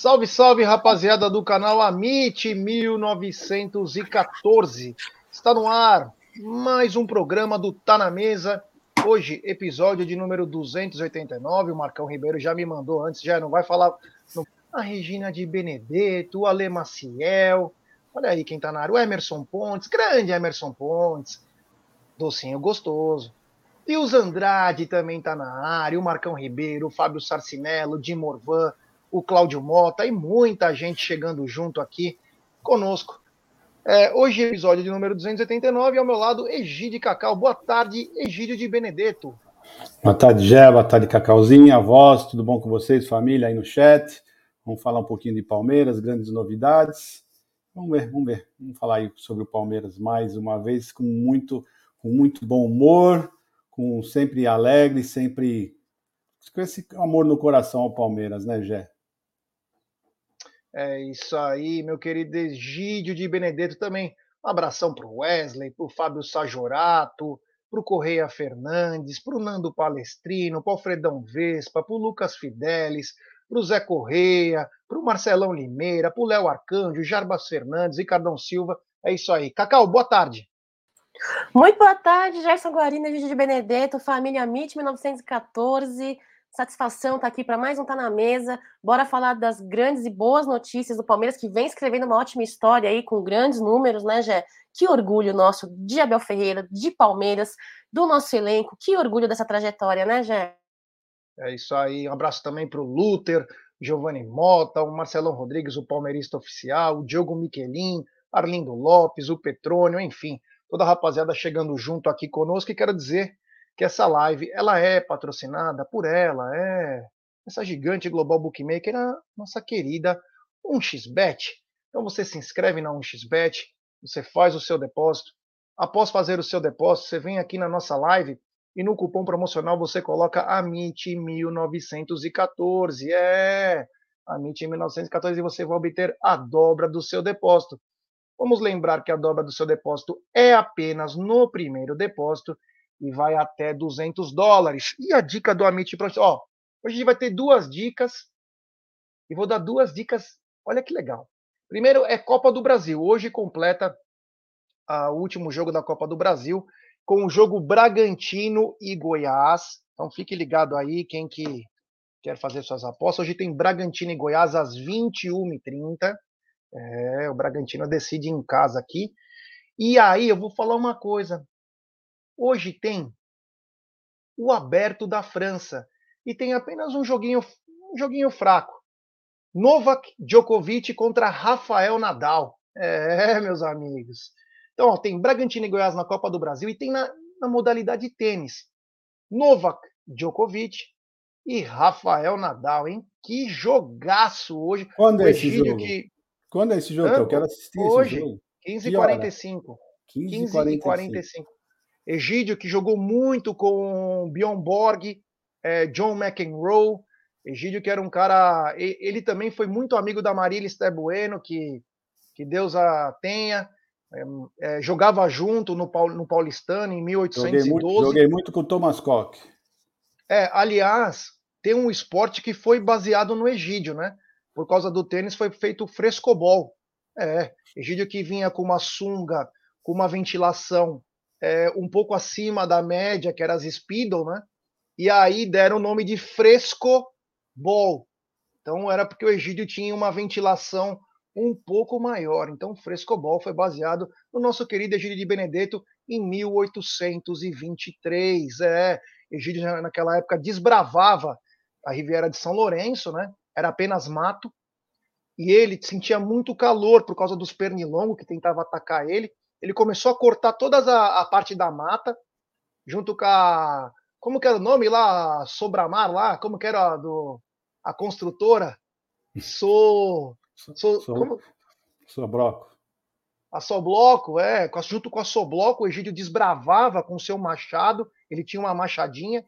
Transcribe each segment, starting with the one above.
Salve, salve, rapaziada do canal Amit 1914. Está no ar mais um programa do Tá na Mesa. Hoje, episódio de número 289. O Marcão Ribeiro já me mandou antes, já não vai falar. A Regina de Benedetto, o Ale Maciel. Olha aí quem tá na área. O Emerson Pontes, grande Emerson Pontes. Docinho gostoso. E os Andrade também tá na área. O Marcão Ribeiro, o Fábio Sarcinello, o Morvan o Cláudio Mota e muita gente chegando junto aqui conosco. É, hoje, episódio de número 289, ao meu lado, Egídio Cacau. Boa tarde, Egídio de Benedetto. Boa tarde, Gé. Boa tarde, Cacauzinha, voz, tudo bom com vocês, família, aí no chat? Vamos falar um pouquinho de Palmeiras, grandes novidades. Vamos ver, vamos ver. Vamos falar aí sobre o Palmeiras mais uma vez, com muito, com muito bom humor, com sempre alegre, sempre com esse amor no coração ao Palmeiras, né, Gé? É isso aí, meu querido Egídio de Benedetto também. Um abração para o Wesley, para o Fábio Sajorato, para o Correia Fernandes, para o Nando Palestrino, para o Alfredão Vespa, para o Lucas Fidelis, para o Zé Correia, para o Marcelão Limeira, para o Léo Arcanjo, Jarbas Fernandes, Ricardão Silva. É isso aí. Cacau, boa tarde. Muito boa tarde, Gerson Guarina, Egídio de Benedetto, família MIT 1914. Satisfação tá aqui para mais um Tá na Mesa. Bora falar das grandes e boas notícias do Palmeiras, que vem escrevendo uma ótima história aí, com grandes números, né, Gé? Que orgulho nosso de Abel Ferreira, de Palmeiras, do nosso elenco. Que orgulho dessa trajetória, né, Gé? É isso aí. Um abraço também para o Luther, Giovanni Mota, o Marcelão Rodrigues, o palmeirista oficial, o Diogo Miquelin, Arlindo Lopes, o Petrônio, enfim, toda a rapaziada chegando junto aqui conosco. E quero dizer que essa live ela é patrocinada por ela, é essa gigante global bookmaker, a nossa querida 1xBet. Então você se inscreve na 1xBet, você faz o seu depósito. Após fazer o seu depósito, você vem aqui na nossa live e no cupom promocional você coloca AMIT1914. É, AMIT1914 e você vai obter a dobra do seu depósito. Vamos lembrar que a dobra do seu depósito é apenas no primeiro depósito e vai até 200 dólares. E a dica do Amit para ó, hoje a gente vai ter duas dicas e vou dar duas dicas. Olha que legal. Primeiro é Copa do Brasil. Hoje completa o último jogo da Copa do Brasil com o jogo Bragantino e Goiás. Então fique ligado aí quem que quer fazer suas apostas. Hoje tem Bragantino e Goiás às 21h30. É, o Bragantino decide em casa aqui. E aí eu vou falar uma coisa. Hoje tem o aberto da França e tem apenas um joguinho, um joguinho fraco. Novak Djokovic contra Rafael Nadal. É, meus amigos. Então, ó, tem Bragantino e Goiás na Copa do Brasil e tem na, na modalidade tênis. Novak Djokovic e Rafael Nadal, hein? Que jogaço hoje. Quando é esse jogo? Que... Quando é esse jogo? Eu quero assistir hoje, esse jogo. 15h45. 15h45. Egídio, que jogou muito com Bjorn Borg, é, John McEnroe. Egídio, que era um cara. Ele também foi muito amigo da Marília Estebueno, que, que Deus a tenha. É, é, jogava junto no, no Paulistano em 1812. Joguei muito, joguei muito com o Thomas Koch. É, aliás, tem um esporte que foi baseado no Egídio, né? Por causa do tênis foi feito frescobol. É, Egídio que vinha com uma sunga, com uma ventilação é, um pouco acima da média, que era as Speedo, né? E aí deram o nome de frescobol. Então era porque o Egídio tinha uma ventilação um pouco maior. Então, o frescobol foi baseado no nosso querido Egídio de Benedetto em 1823. É, Egídio naquela época desbravava a Riviera de São Lourenço, né? Era apenas mato. E ele sentia muito calor por causa dos pernilongos que tentavam atacar ele. Ele começou a cortar toda a, a parte da mata, junto com a. Como que era o nome lá? Sobramar lá? Como que era a, do, a construtora? So. so, so como... Sobroco. A Sobloco, é, junto com a Sobloco, o Egídio desbravava com seu machado, ele tinha uma machadinha,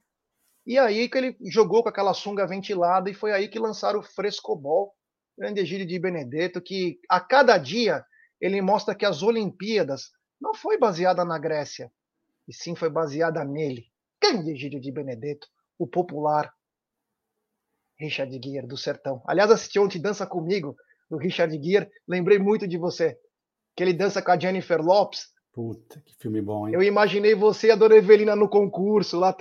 e aí que ele jogou com aquela sunga ventilada, e foi aí que lançaram o Frescobol, grande Egídio de Benedetto, que a cada dia ele mostra que as Olimpíadas não foi baseada na Grécia, e sim foi baseada nele. Grande de Benedetto, o popular Richard Gere do Sertão. Aliás, assisti ontem Dança Comigo, do Richard Gere, lembrei muito de você que ele dança com a Jennifer Lopes. Puta, que filme bom, hein? Eu imaginei você e a Dona Evelina no concurso lá.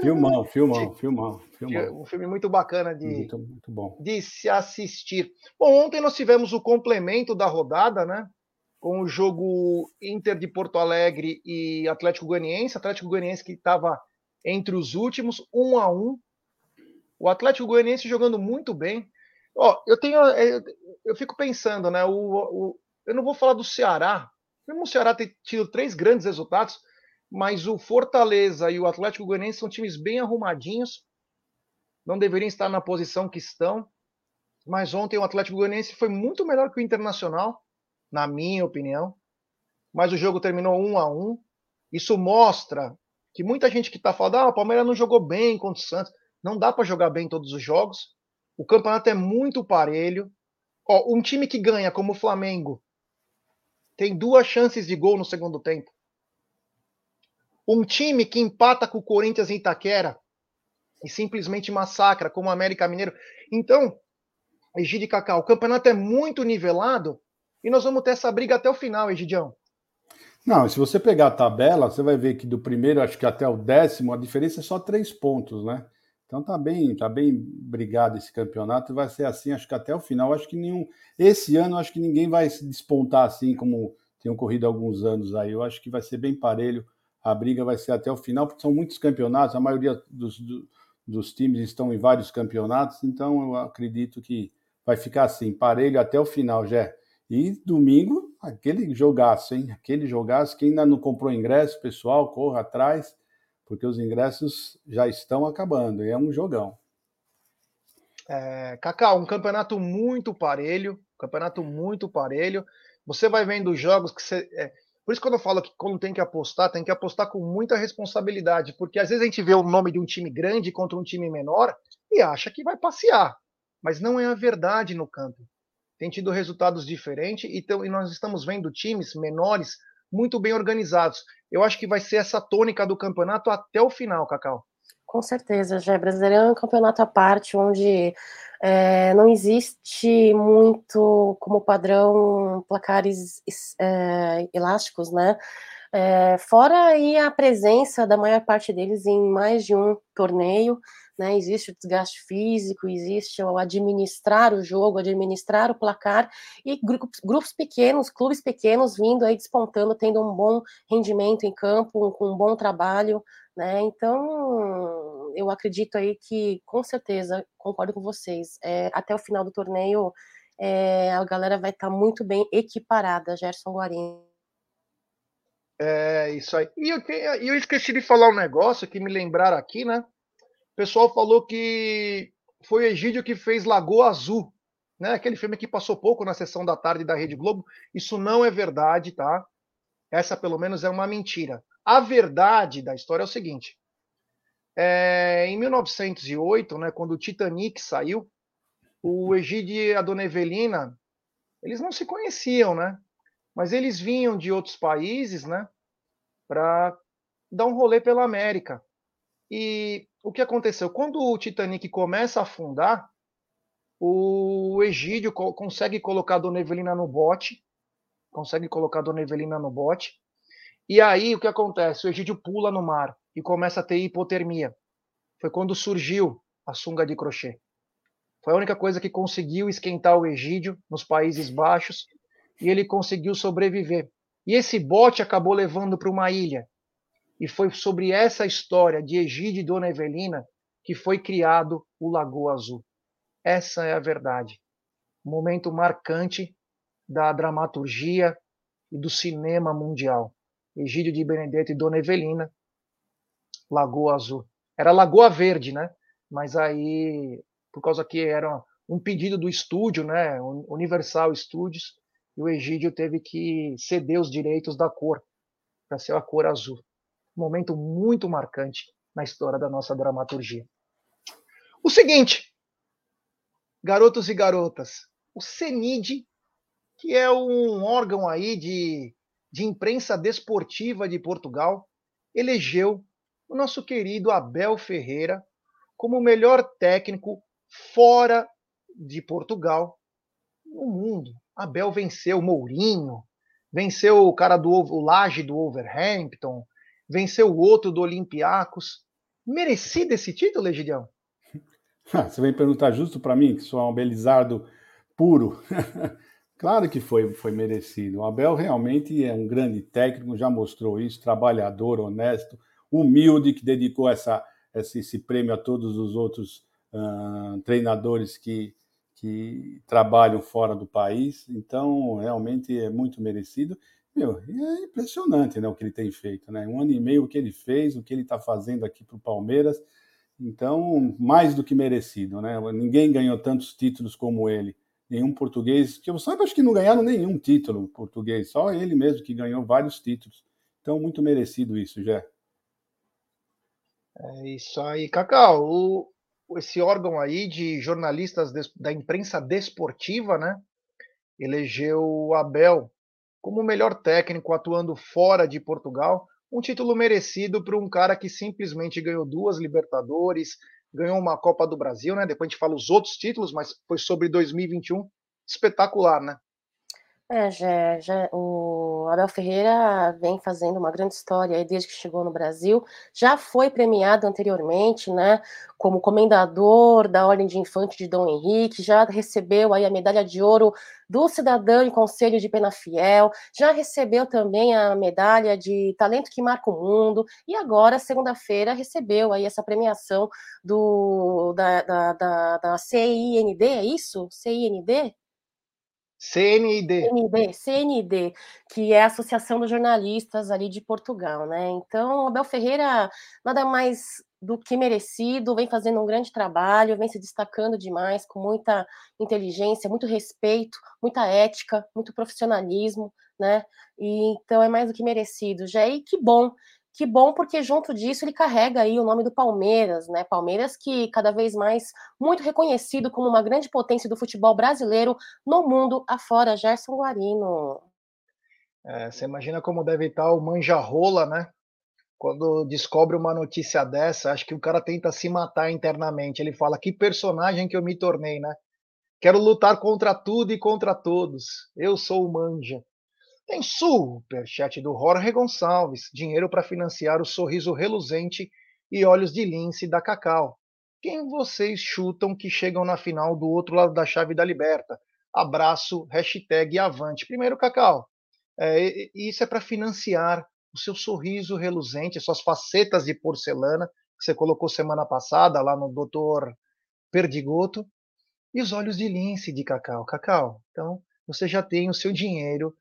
Filmão, filmão, filmão, filmão. Um filme muito bacana de, muito, muito bom. de se assistir. Bom, ontem nós tivemos o complemento da rodada, né? Com o jogo Inter de Porto Alegre e Atlético Goianiense. Atlético Goianiense que estava entre os últimos, um a um. O Atlético Goianiense jogando muito bem. Ó, eu tenho, eu, eu fico pensando, né? O, o, eu não vou falar do Ceará, o Ceará ter tido três grandes resultados, mas o Fortaleza e o Atlético Goianiense são times bem arrumadinhos, não deveriam estar na posição que estão. Mas ontem o Atlético Goianiense foi muito melhor que o Internacional, na minha opinião. Mas o jogo terminou um a um. Isso mostra que muita gente que está falando, ah, o Palmeiras não jogou bem contra o Santos. Não dá para jogar bem todos os jogos. O campeonato é muito parelho. Ó, um time que ganha, como o Flamengo, tem duas chances de gol no segundo tempo. Um time que empata com o Corinthians em Itaquera e simplesmente massacra, como o América Mineiro. Então, Egídio e Cacau, o campeonato é muito nivelado e nós vamos ter essa briga até o final, Egidião. Não, se você pegar a tabela, você vai ver que do primeiro, acho que até o décimo, a diferença é só três pontos, né? Então tá bem, tá bem brigado esse campeonato vai ser assim, acho que até o final. Acho que nenhum. Esse ano acho que ninguém vai se despontar assim como tem ocorrido alguns anos aí. Eu acho que vai ser bem parelho. A briga vai ser até o final, porque são muitos campeonatos, a maioria dos, do, dos times estão em vários campeonatos, então eu acredito que vai ficar assim, parelho até o final, já. E domingo, aquele jogaço, hein? Aquele jogaço. Quem ainda não comprou ingresso, pessoal, corra atrás porque os ingressos já estão acabando e é um jogão. É, um campeonato muito parelho, campeonato muito parelho. Você vai vendo jogos que você. É, por isso, quando eu falo que quando tem que apostar, tem que apostar com muita responsabilidade, porque às vezes a gente vê o nome de um time grande contra um time menor e acha que vai passear, mas não é a verdade no campo. Tem tido resultados diferentes então, e nós estamos vendo times menores muito bem organizados. Eu acho que vai ser essa tônica do campeonato até o final, Cacau. Com certeza, já. Brasileirão é um campeonato à parte, onde é, não existe muito como padrão placares é, elásticos, né? É, fora aí a presença da maior parte deles em mais de um torneio, né? Existe o desgaste físico, existe o administrar o jogo, administrar o placar e grupos, grupos pequenos, clubes pequenos vindo aí despontando, tendo um bom rendimento em campo, um, com um bom trabalho, né? Então, eu acredito aí que, com certeza, concordo com vocês, é, até o final do torneio é, a galera vai estar tá muito bem equiparada, Gerson Guarini. É, isso aí. E eu, eu esqueci de falar um negócio que me lembraram aqui, né? O pessoal falou que foi o Egídio que fez Lagoa Azul, né? Aquele filme que passou pouco na sessão da tarde da Rede Globo. Isso não é verdade, tá? Essa, pelo menos, é uma mentira. A verdade da história é o seguinte: é, em 1908, né, quando o Titanic saiu, o Egídio e a Dona Evelina, eles não se conheciam, né? Mas eles vinham de outros países, né, para dar um rolê pela América. E o que aconteceu? Quando o Titanic começa a afundar, o Egídio co consegue colocar a Dona Evelina no bote, consegue colocar a Dona Evelina no bote, e aí o que acontece? O Egídio pula no mar e começa a ter hipotermia. foi quando surgiu a sunga de crochê. Foi a única coisa que conseguiu esquentar o Egídio nos Países Baixos e ele conseguiu sobreviver. E esse bote acabou levando para uma ilha. E foi sobre essa história de Egídio e Dona Evelina que foi criado o Lagoa Azul. Essa é a verdade. Momento marcante da dramaturgia e do cinema mundial. Egídio de Benedetto e Dona Evelina, Lagoa Azul. Era Lagoa Verde, né? Mas aí, por causa que era um pedido do estúdio, né? Universal Studios, e o Egídio teve que ceder os direitos da cor para ser a cor azul. Um momento muito marcante na história da nossa dramaturgia. O seguinte, garotos e garotas, o CENID, que é um órgão aí de, de imprensa desportiva de Portugal, elegeu o nosso querido Abel Ferreira como o melhor técnico fora de Portugal no mundo. Abel venceu Mourinho, venceu o cara do o Laje do Overhampton, venceu o outro do Olympiacos. Merecido esse título, Egidião? Você vem perguntar justo para mim, que sou um Belizardo puro. claro que foi, foi merecido. O Abel realmente é um grande técnico, já mostrou isso, trabalhador, honesto, humilde, que dedicou essa, esse, esse prêmio a todos os outros uh, treinadores que, que trabalham fora do país. Então, realmente é muito merecido. Meu, é impressionante né, o que ele tem feito. Né? Um ano e meio o que ele fez, o que ele está fazendo aqui para o Palmeiras. Então, mais do que merecido. Né? Ninguém ganhou tantos títulos como ele. Nenhum português, que eu saiba, acho que não ganharam nenhum título português, só ele mesmo que ganhou vários títulos. Então, muito merecido isso, Jé. É isso aí, Cacau. O, esse órgão aí de jornalistas da imprensa desportiva, né? Elegeu o Abel como o melhor técnico atuando fora de Portugal. Um título merecido para um cara que simplesmente ganhou duas Libertadores, ganhou uma Copa do Brasil, né? Depois a gente fala os outros títulos, mas foi sobre 2021. Espetacular, né? É, já, já, o Abel Ferreira vem fazendo uma grande história desde que chegou no Brasil. Já foi premiado anteriormente, né, como comendador da Ordem de Infante de Dom Henrique, já recebeu aí a medalha de ouro do Cidadão e Conselho de Pena Fiel, já recebeu também a medalha de Talento que Marca o Mundo, e agora, segunda-feira, recebeu aí essa premiação do, da, da, da, da CIND, é isso? CIND? CNID. CNID, que é a Associação dos Jornalistas ali de Portugal, né? Então, Abel Ferreira, nada mais do que merecido, vem fazendo um grande trabalho, vem se destacando demais, com muita inteligência, muito respeito, muita ética, muito profissionalismo, né? E, então é mais do que merecido. Já e que bom que bom, porque junto disso ele carrega aí o nome do Palmeiras, né? Palmeiras que cada vez mais muito reconhecido como uma grande potência do futebol brasileiro no mundo afora. Gerson Guarino. É, você imagina como deve estar o manja-rola, né? Quando descobre uma notícia dessa, acho que o cara tenta se matar internamente. Ele fala: que personagem que eu me tornei, né? Quero lutar contra tudo e contra todos. Eu sou o manja. Tem superchat do Jorge Gonçalves, dinheiro para financiar o sorriso reluzente e olhos de lince da Cacau. Quem vocês chutam que chegam na final do outro lado da chave da Liberta? Abraço, hashtag avante. Primeiro, Cacau, é, isso é para financiar o seu sorriso reluzente, suas facetas de porcelana, que você colocou semana passada lá no Doutor Perdigoto, e os olhos de lince de Cacau. Cacau, então você já tem o seu dinheiro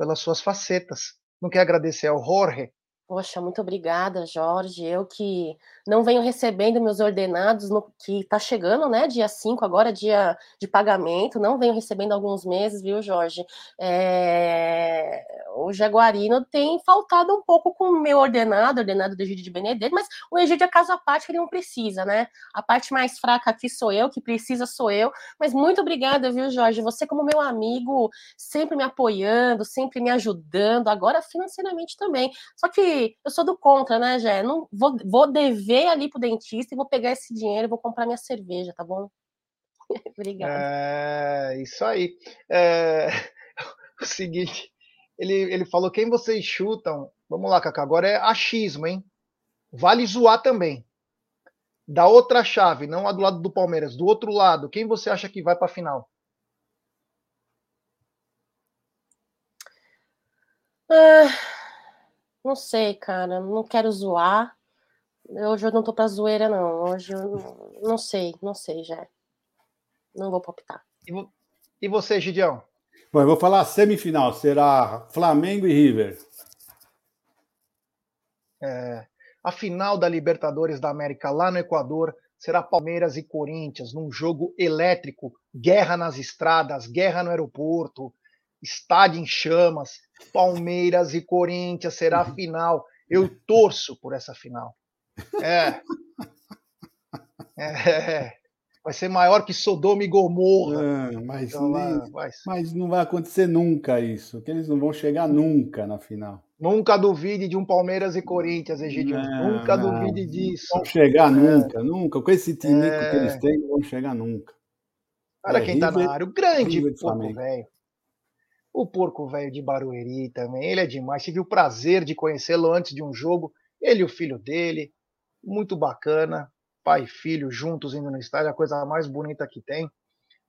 pelas suas facetas. Não quer agradecer ao Jorge Poxa, muito obrigada, Jorge. Eu que não venho recebendo meus ordenados, no, que está chegando, né? Dia 5, agora dia de pagamento, não venho recebendo alguns meses, viu, Jorge? É... O Jaguarino tem faltado um pouco com o meu ordenado, ordenado do Egídio de Benedetto, mas o Egídio é caso à parte que ele não precisa, né? A parte mais fraca aqui sou eu, que precisa sou eu. Mas muito obrigada, viu, Jorge? Você, como meu amigo, sempre me apoiando, sempre me ajudando, agora financeiramente também. Só que eu sou do contra, né, Jé? Não vou, vou dever ali pro dentista e vou pegar esse dinheiro e vou comprar minha cerveja, tá bom? Obrigada. É, isso aí. É, o seguinte, ele, ele falou: quem vocês chutam? Vamos lá, Cacá, agora é achismo, hein? Vale zoar também. Da outra chave, não a do lado do Palmeiras, do outro lado, quem você acha que vai para a final? Ah, não sei, cara. Não quero zoar. Hoje eu não tô pra zoeira, não. Hoje eu não, sei, não sei já. Não vou palpitar. E você, Gidião? Bom, eu vou falar semifinal. Será Flamengo e River. É, a final da Libertadores da América lá no Equador será Palmeiras e Corinthians, num jogo elétrico, guerra nas estradas, guerra no aeroporto, estádio em chamas. Palmeiras e Corinthians será a final. Eu torço por essa final. É. É. Vai ser maior que Sodoma e Gomorra. Ah, mas, então, nem, mas não vai acontecer nunca isso, que eles não vão chegar nunca na final. Nunca duvide de um Palmeiras e Corinthians, Egidio. Não, nunca não, duvide disso. Não vão chegar é. nunca, nunca. Com esse time é. que eles têm, não vão chegar nunca. Olha é, quem River, tá na área. O grande porco velho. O porco velho de Barueri também. Ele é demais. Tive o prazer de conhecê-lo antes de um jogo. Ele e o filho dele muito bacana, pai e filho juntos indo no estádio, a coisa mais bonita que tem.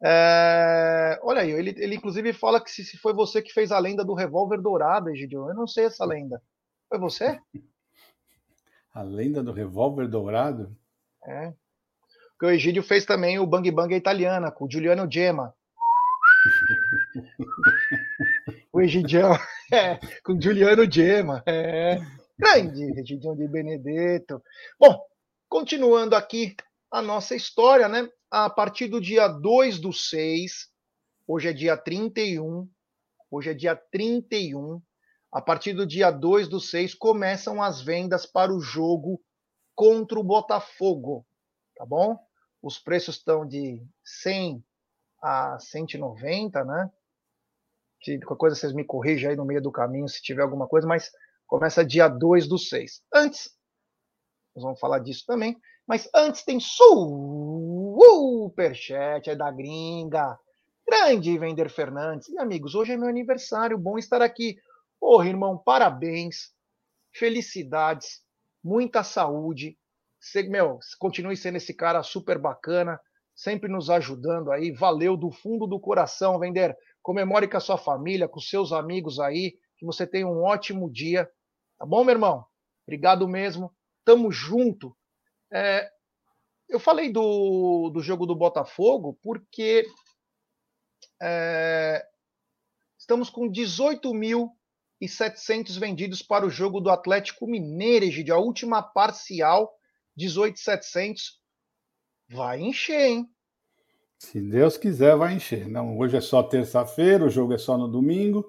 É, olha aí, ele, ele inclusive fala que se, se, foi você que fez a lenda do revólver dourado, Egidio. Eu não sei essa lenda. Foi você? A lenda do revólver dourado? É. Porque o Egídio fez também o Bang Bang italiana, com o Giuliano Gemma. Egidião, é, com o Giuliano Gemma. É. Grande Regidião de Benedetto. Bom, continuando aqui a nossa história, né? A partir do dia 2 do 6, hoje é dia 31, hoje é dia 31, a partir do dia 2 do 6 começam as vendas para o jogo contra o Botafogo, tá bom? Os preços estão de 100 a 190, né? Se qualquer coisa vocês me corrijam aí no meio do caminho se tiver alguma coisa, mas Começa dia 2 do 6. Antes, nós vamos falar disso também, mas antes tem superchat, é da gringa. Grande Vender Fernandes. E amigos, hoje é meu aniversário, bom estar aqui. Porra, irmão, parabéns, felicidades, muita saúde. Você, meu, continue sendo esse cara super bacana, sempre nos ajudando aí. Valeu do fundo do coração, Vender. Comemore com a sua família, com seus amigos aí. Que você tenha um ótimo dia. Tá bom, meu irmão? Obrigado mesmo. Tamo junto. É, eu falei do, do jogo do Botafogo porque é, estamos com 18.700 vendidos para o jogo do Atlético Mineiro, Egidio. A última parcial, 18.700. Vai encher, hein? Se Deus quiser, vai encher. Não, hoje é só terça-feira, o jogo é só no domingo.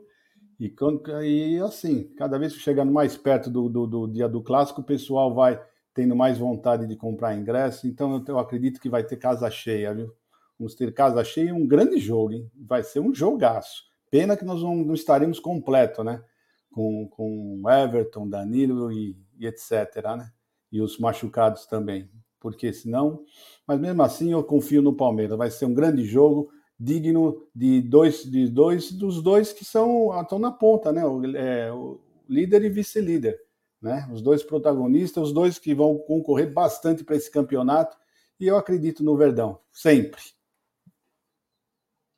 E, quando, e assim, cada vez que chegando mais perto do, do, do, dia do clássico, o pessoal vai tendo mais vontade de comprar ingresso. Então eu, eu acredito que vai ter casa cheia, viu? Vamos ter casa cheia e um grande jogo, hein? Vai ser um jogaço. Pena que nós não, não estaremos completo, né? Com, com Everton, Danilo e, e etc, né? E os machucados também. Porque senão. Mas mesmo assim eu confio no Palmeiras. Vai ser um grande jogo digno de dois, de dois dos dois que são estão na ponta, né? O, é, o líder e vice-líder, né? Os dois protagonistas, os dois que vão concorrer bastante para esse campeonato. E eu acredito no Verdão, sempre.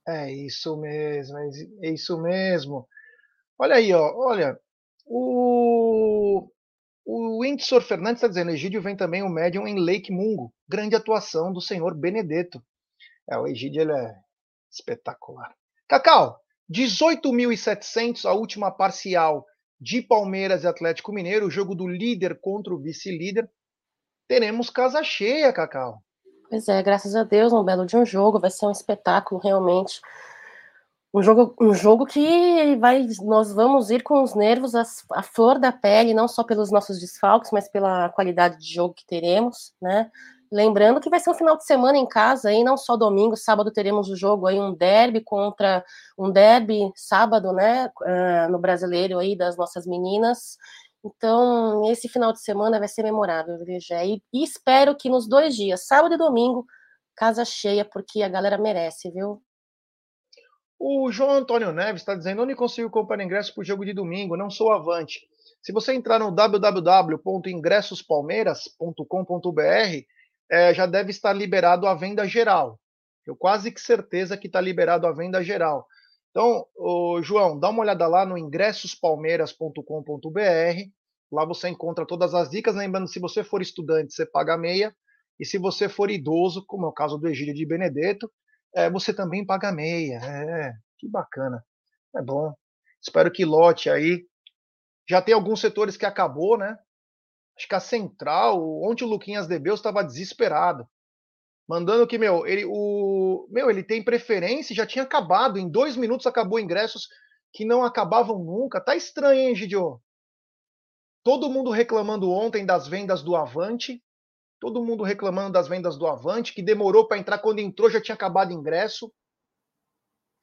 É isso mesmo, é isso mesmo. Olha aí, ó, olha, o o Windsor Fernandes está dizendo, Egídio vem também o médium em Lake Mungo. Grande atuação do senhor Benedetto. É, o Egídio ele é, Espetacular. Cacau, 18.700 a última parcial de Palmeiras e Atlético Mineiro, o jogo do líder contra o vice-líder. Teremos casa cheia, Cacau. Pois é, graças a Deus, um belo de um jogo, vai ser um espetáculo realmente. Um jogo, um jogo que vai, nós vamos ir com os nervos à flor da pele, não só pelos nossos desfalques, mas pela qualidade de jogo que teremos, né? Lembrando que vai ser um final de semana em casa, aí não só domingo, sábado teremos o jogo aí, um derby contra um derby sábado, né, uh, no brasileiro aí das nossas meninas. Então, esse final de semana vai ser memorável, veja. E, e espero que nos dois dias, sábado e domingo, casa cheia, porque a galera merece, viu? O João Antônio Neves está dizendo: onde consigo comprar ingresso para o jogo de domingo? Não sou avante. Se você entrar no www.ingressospalmeiras.com.br, é, já deve estar liberado a venda geral. Eu quase que certeza que está liberado a venda geral. Então, ô, João, dá uma olhada lá no ingressospalmeiras.com.br. Lá você encontra todas as dicas. Lembrando, se você for estudante, você paga meia. E se você for idoso, como é o caso do Egílio de Benedetto, é, você também paga meia. É, que bacana. É bom. Espero que lote aí. Já tem alguns setores que acabou, né? Acho que a central, ontem o Luquinhas Debeus estava desesperado. Mandando que, meu, ele, o, meu, ele tem preferência, já tinha acabado. Em dois minutos acabou ingressos que não acabavam nunca. Tá estranho, hein, Gidio? Todo mundo reclamando ontem das vendas do Avante. Todo mundo reclamando das vendas do Avante, que demorou para entrar. Quando entrou já tinha acabado ingresso.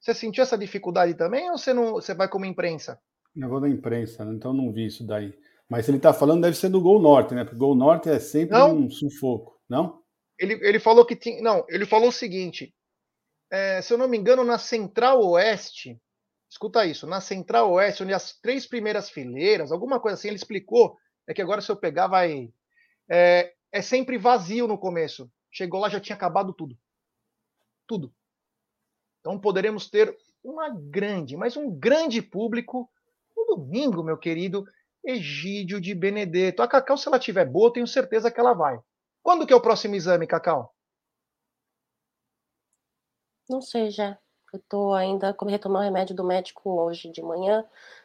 Você sentiu essa dificuldade também ou você, não, você vai como imprensa? Eu vou da imprensa, né? então não vi isso daí. Mas se ele está falando, deve ser do Gol Norte, né? Porque Gol Norte é sempre não. um sufoco, não? Ele, ele falou que tinha. Não, ele falou o seguinte: é, se eu não me engano, na Central Oeste, escuta isso, na Central Oeste, onde as três primeiras fileiras, alguma coisa assim, ele explicou. É que agora, se eu pegar, vai. É, é sempre vazio no começo. Chegou lá, já tinha acabado tudo. Tudo. Então poderemos ter uma grande, mas um grande público no domingo, meu querido Egídio de Benedetto. A Cacau, se ela tiver boa, tenho certeza que ela vai. Quando que é o próximo exame, Cacau? Não sei já. Eu tô ainda como retomar o remédio do médico hoje de manhã.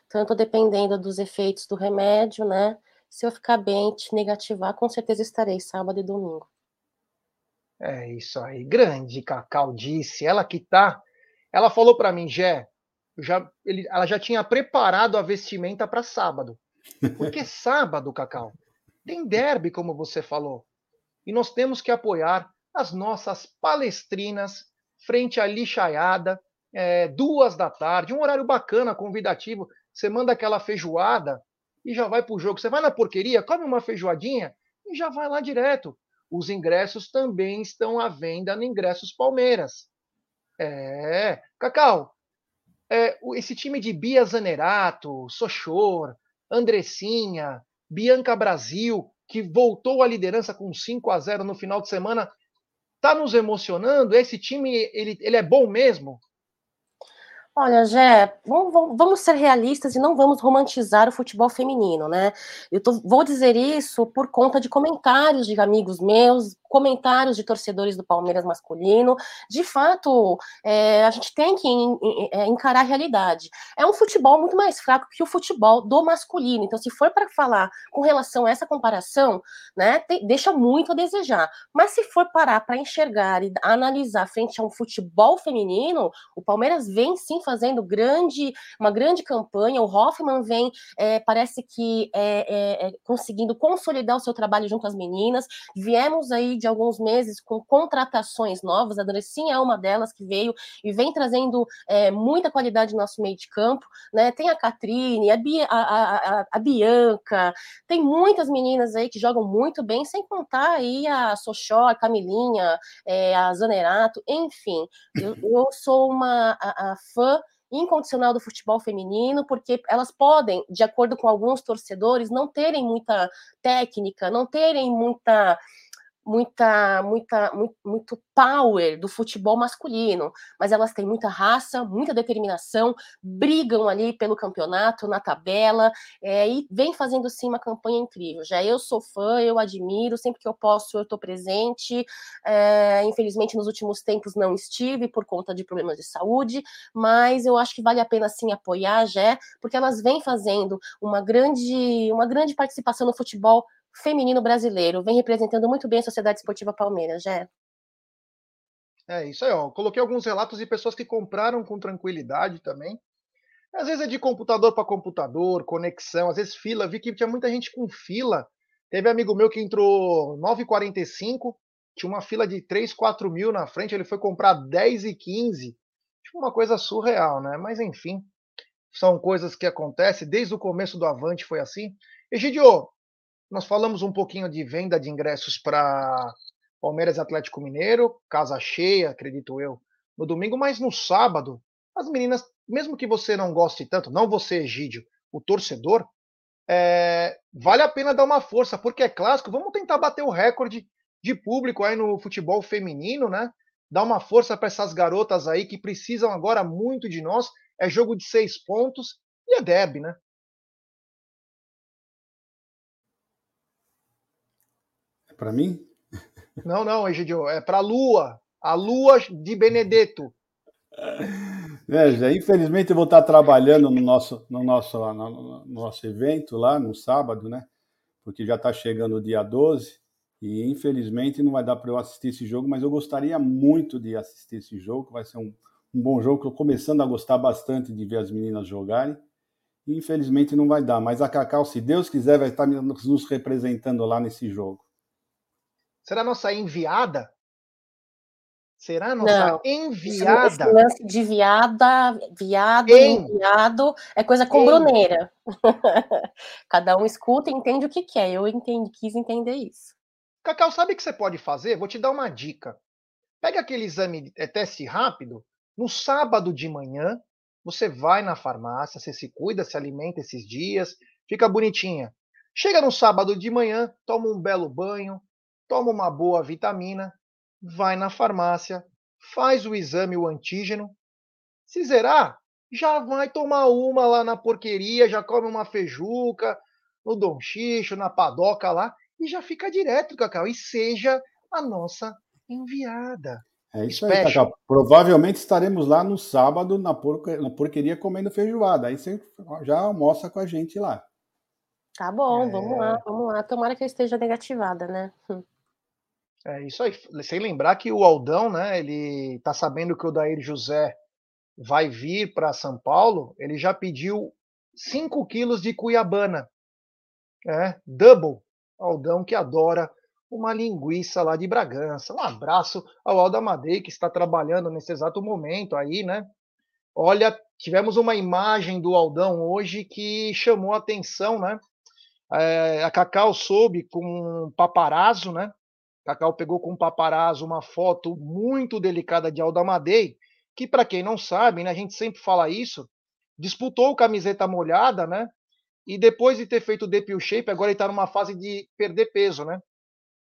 Tanto dependendo dos efeitos do remédio, né? Se eu ficar bem, te negativar, com certeza estarei sábado e domingo. É isso aí, grande Cacau disse. Ela que tá ela falou para mim, Jé, já, ele, ela já tinha preparado a vestimenta para sábado. Porque sábado, Cacau, tem derby, como você falou. E nós temos que apoiar as nossas palestrinas frente à lixaiada, é, duas da tarde, um horário bacana, convidativo. Você manda aquela feijoada e já vai para o jogo. Você vai na porqueria, come uma feijoadinha e já vai lá direto. Os ingressos também estão à venda no Ingressos Palmeiras. É. Cacau, é, esse time de Bia Zanerato, Sochor, Andressinha, Bianca Brasil, que voltou à liderança com 5 a 0 no final de semana, tá nos emocionando? Esse time, ele, ele é bom mesmo? Olha, vamos, vamos, ser realistas e não vamos romantizar o futebol feminino, né? Eu tô, vou dizer isso por conta de comentários de amigos meus, comentários de torcedores do Palmeiras masculino. De fato, é, a gente tem que é, encarar a realidade. É um futebol muito mais fraco que o futebol do masculino. Então, se for para falar com relação a essa comparação, né, deixa muito a desejar. Mas se for parar para enxergar e analisar frente a um futebol feminino, o Palmeiras vem sim fazendo grande, uma grande campanha. O Hoffman vem, é, parece que é, é, é conseguindo consolidar o seu trabalho junto às meninas. Viemos aí de alguns meses com contratações novas. A Andressinha é uma delas que veio e vem trazendo é, muita qualidade no nosso meio de campo. Né? Tem a Catrine, a, Bia, a, a, a, Bianca, tem muitas meninas aí que jogam muito bem, sem contar aí a Sochó, a Camilinha, é, a Zanerato, enfim. Eu, eu sou uma a, a fã incondicional do futebol feminino, porque elas podem, de acordo com alguns torcedores, não terem muita técnica, não terem muita muita, muita, muito, muito power do futebol masculino, mas elas têm muita raça, muita determinação, brigam ali pelo campeonato, na tabela, é, e vem fazendo sim uma campanha incrível. Já eu sou fã, eu admiro, sempre que eu posso eu estou presente. É, infelizmente nos últimos tempos não estive por conta de problemas de saúde, mas eu acho que vale a pena sim apoiar já, porque elas vêm fazendo uma grande, uma grande participação no futebol feminino brasileiro. Vem representando muito bem a Sociedade Esportiva Palmeiras, já. É isso aí, ó. Coloquei alguns relatos de pessoas que compraram com tranquilidade também. Às vezes é de computador para computador, conexão, às vezes fila. Vi que tinha muita gente com fila. Teve amigo meu que entrou 9h45, tinha uma fila de 3, 4 mil na frente, ele foi comprar 10 e 15. Tipo uma coisa surreal, né? Mas enfim, são coisas que acontecem. Desde o começo do Avante foi assim. Egidio, nós falamos um pouquinho de venda de ingressos para Palmeiras Atlético Mineiro, casa cheia, acredito eu, no domingo, mas no sábado, as meninas, mesmo que você não goste tanto, não você, Egídio, o torcedor, é, vale a pena dar uma força, porque é clássico, vamos tentar bater o recorde de público aí no futebol feminino, né? Dá uma força para essas garotas aí que precisam agora muito de nós. É jogo de seis pontos e a Deb, né? Para mim? Não, não, Egidio, é para a Lua. A Lua de Benedetto. É, infelizmente eu vou estar trabalhando no nosso, no, nosso, no nosso evento lá no sábado, né? Porque já está chegando o dia 12 e infelizmente não vai dar para eu assistir esse jogo, mas eu gostaria muito de assistir esse jogo, vai ser um, um bom jogo, estou começando a gostar bastante de ver as meninas jogarem. E infelizmente não vai dar, mas a Cacau, se Deus quiser, vai estar nos representando lá nesse jogo. Será nossa enviada? Será nossa Não, enviada? Esse lance de viada, viado, Em. enviado, é coisa com Em. bruneira. Cada um escuta e entende o que quer. Eu entendi, quis entender isso. Cacau, sabe o que você pode fazer? Vou te dar uma dica. Pega aquele exame é, teste rápido. No sábado de manhã, você vai na farmácia, você se cuida, se alimenta esses dias, fica bonitinha. Chega no sábado de manhã, toma um belo banho, toma uma boa vitamina, vai na farmácia, faz o exame, o antígeno. Se zerar, já vai tomar uma lá na porqueria, já come uma feijuca, no Dom Xixo, na padoca lá, e já fica direto, Cacau. E seja a nossa enviada. É isso aí, Special. Cacau. Provavelmente estaremos lá no sábado na, porca- na porqueria comendo feijoada. Aí você já almoça com a gente lá. Tá bom, É. vamos lá, vamos lá. Tomara que eu esteja negativada, né? É isso aí. Sem lembrar que o Aldão, né? Ele tá sabendo que o Dair José vai vir para São Paulo. Ele já pediu 5 quilos de cuiabana. É, double. Aldão que adora uma linguiça lá de Bragança. Um abraço ao Aldo Amadei, que está trabalhando nesse exato momento aí, né? Olha, tivemos uma imagem do Aldão hoje que chamou a atenção, né? É, a Cacau soube com um paparazzo, né? Cacau pegou com um paparazzo uma foto muito delicada de Aldo Amadei, que para quem não sabe, né, a gente sempre fala isso, disputou camiseta molhada, né? E depois de ter feito o Depil Shape, agora ele está numa fase de perder peso, né?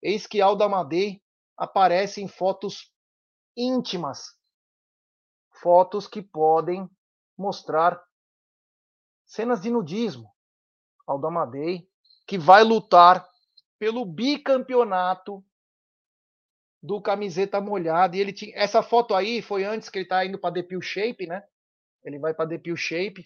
Eis que Aldo Amadei aparece em fotos íntimas, fotos que podem mostrar cenas de nudismo. Aldo Amadei, que vai lutar pelo bicampeonato do camiseta molhada. E ele tinha essa foto aí foi antes que ele tá indo para Depil Shape, né? Ele vai para Depil Shape,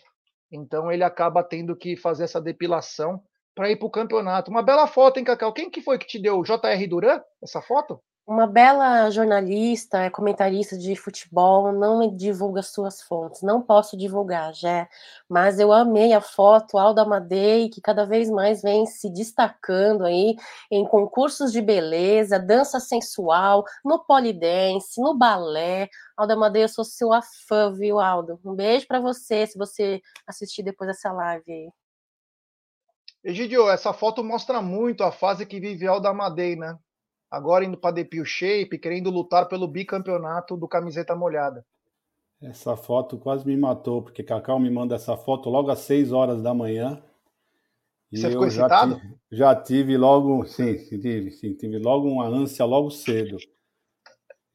então ele acaba tendo que fazer essa depilação para ir para o campeonato. Uma bela foto, hein, Cacau? Quem que foi que te deu? J.R. Duran? Essa foto? Uma bela jornalista, é comentarista de futebol, não divulga suas fontes. Não posso divulgar, já. Mas eu amei a foto, Alda Amadei, que cada vez mais vem se destacando aí em concursos de beleza, dança sensual, no polidense, no balé. Alda Amadei, eu sou sua fã, viu, Aldo? Um beijo para você, se você assistir depois dessa live aí. Egidio, essa foto mostra muito a fase que vive Alda Amadei, né? Agora indo para Depil Shape, querendo lutar pelo bicampeonato do camiseta molhada. Essa foto quase me matou, porque Cacau me manda essa foto logo às 6 horas da manhã. E Você ficou eu já excitado? tive, já tive logo, sim, tive, sim, tive logo uma ânsia logo cedo.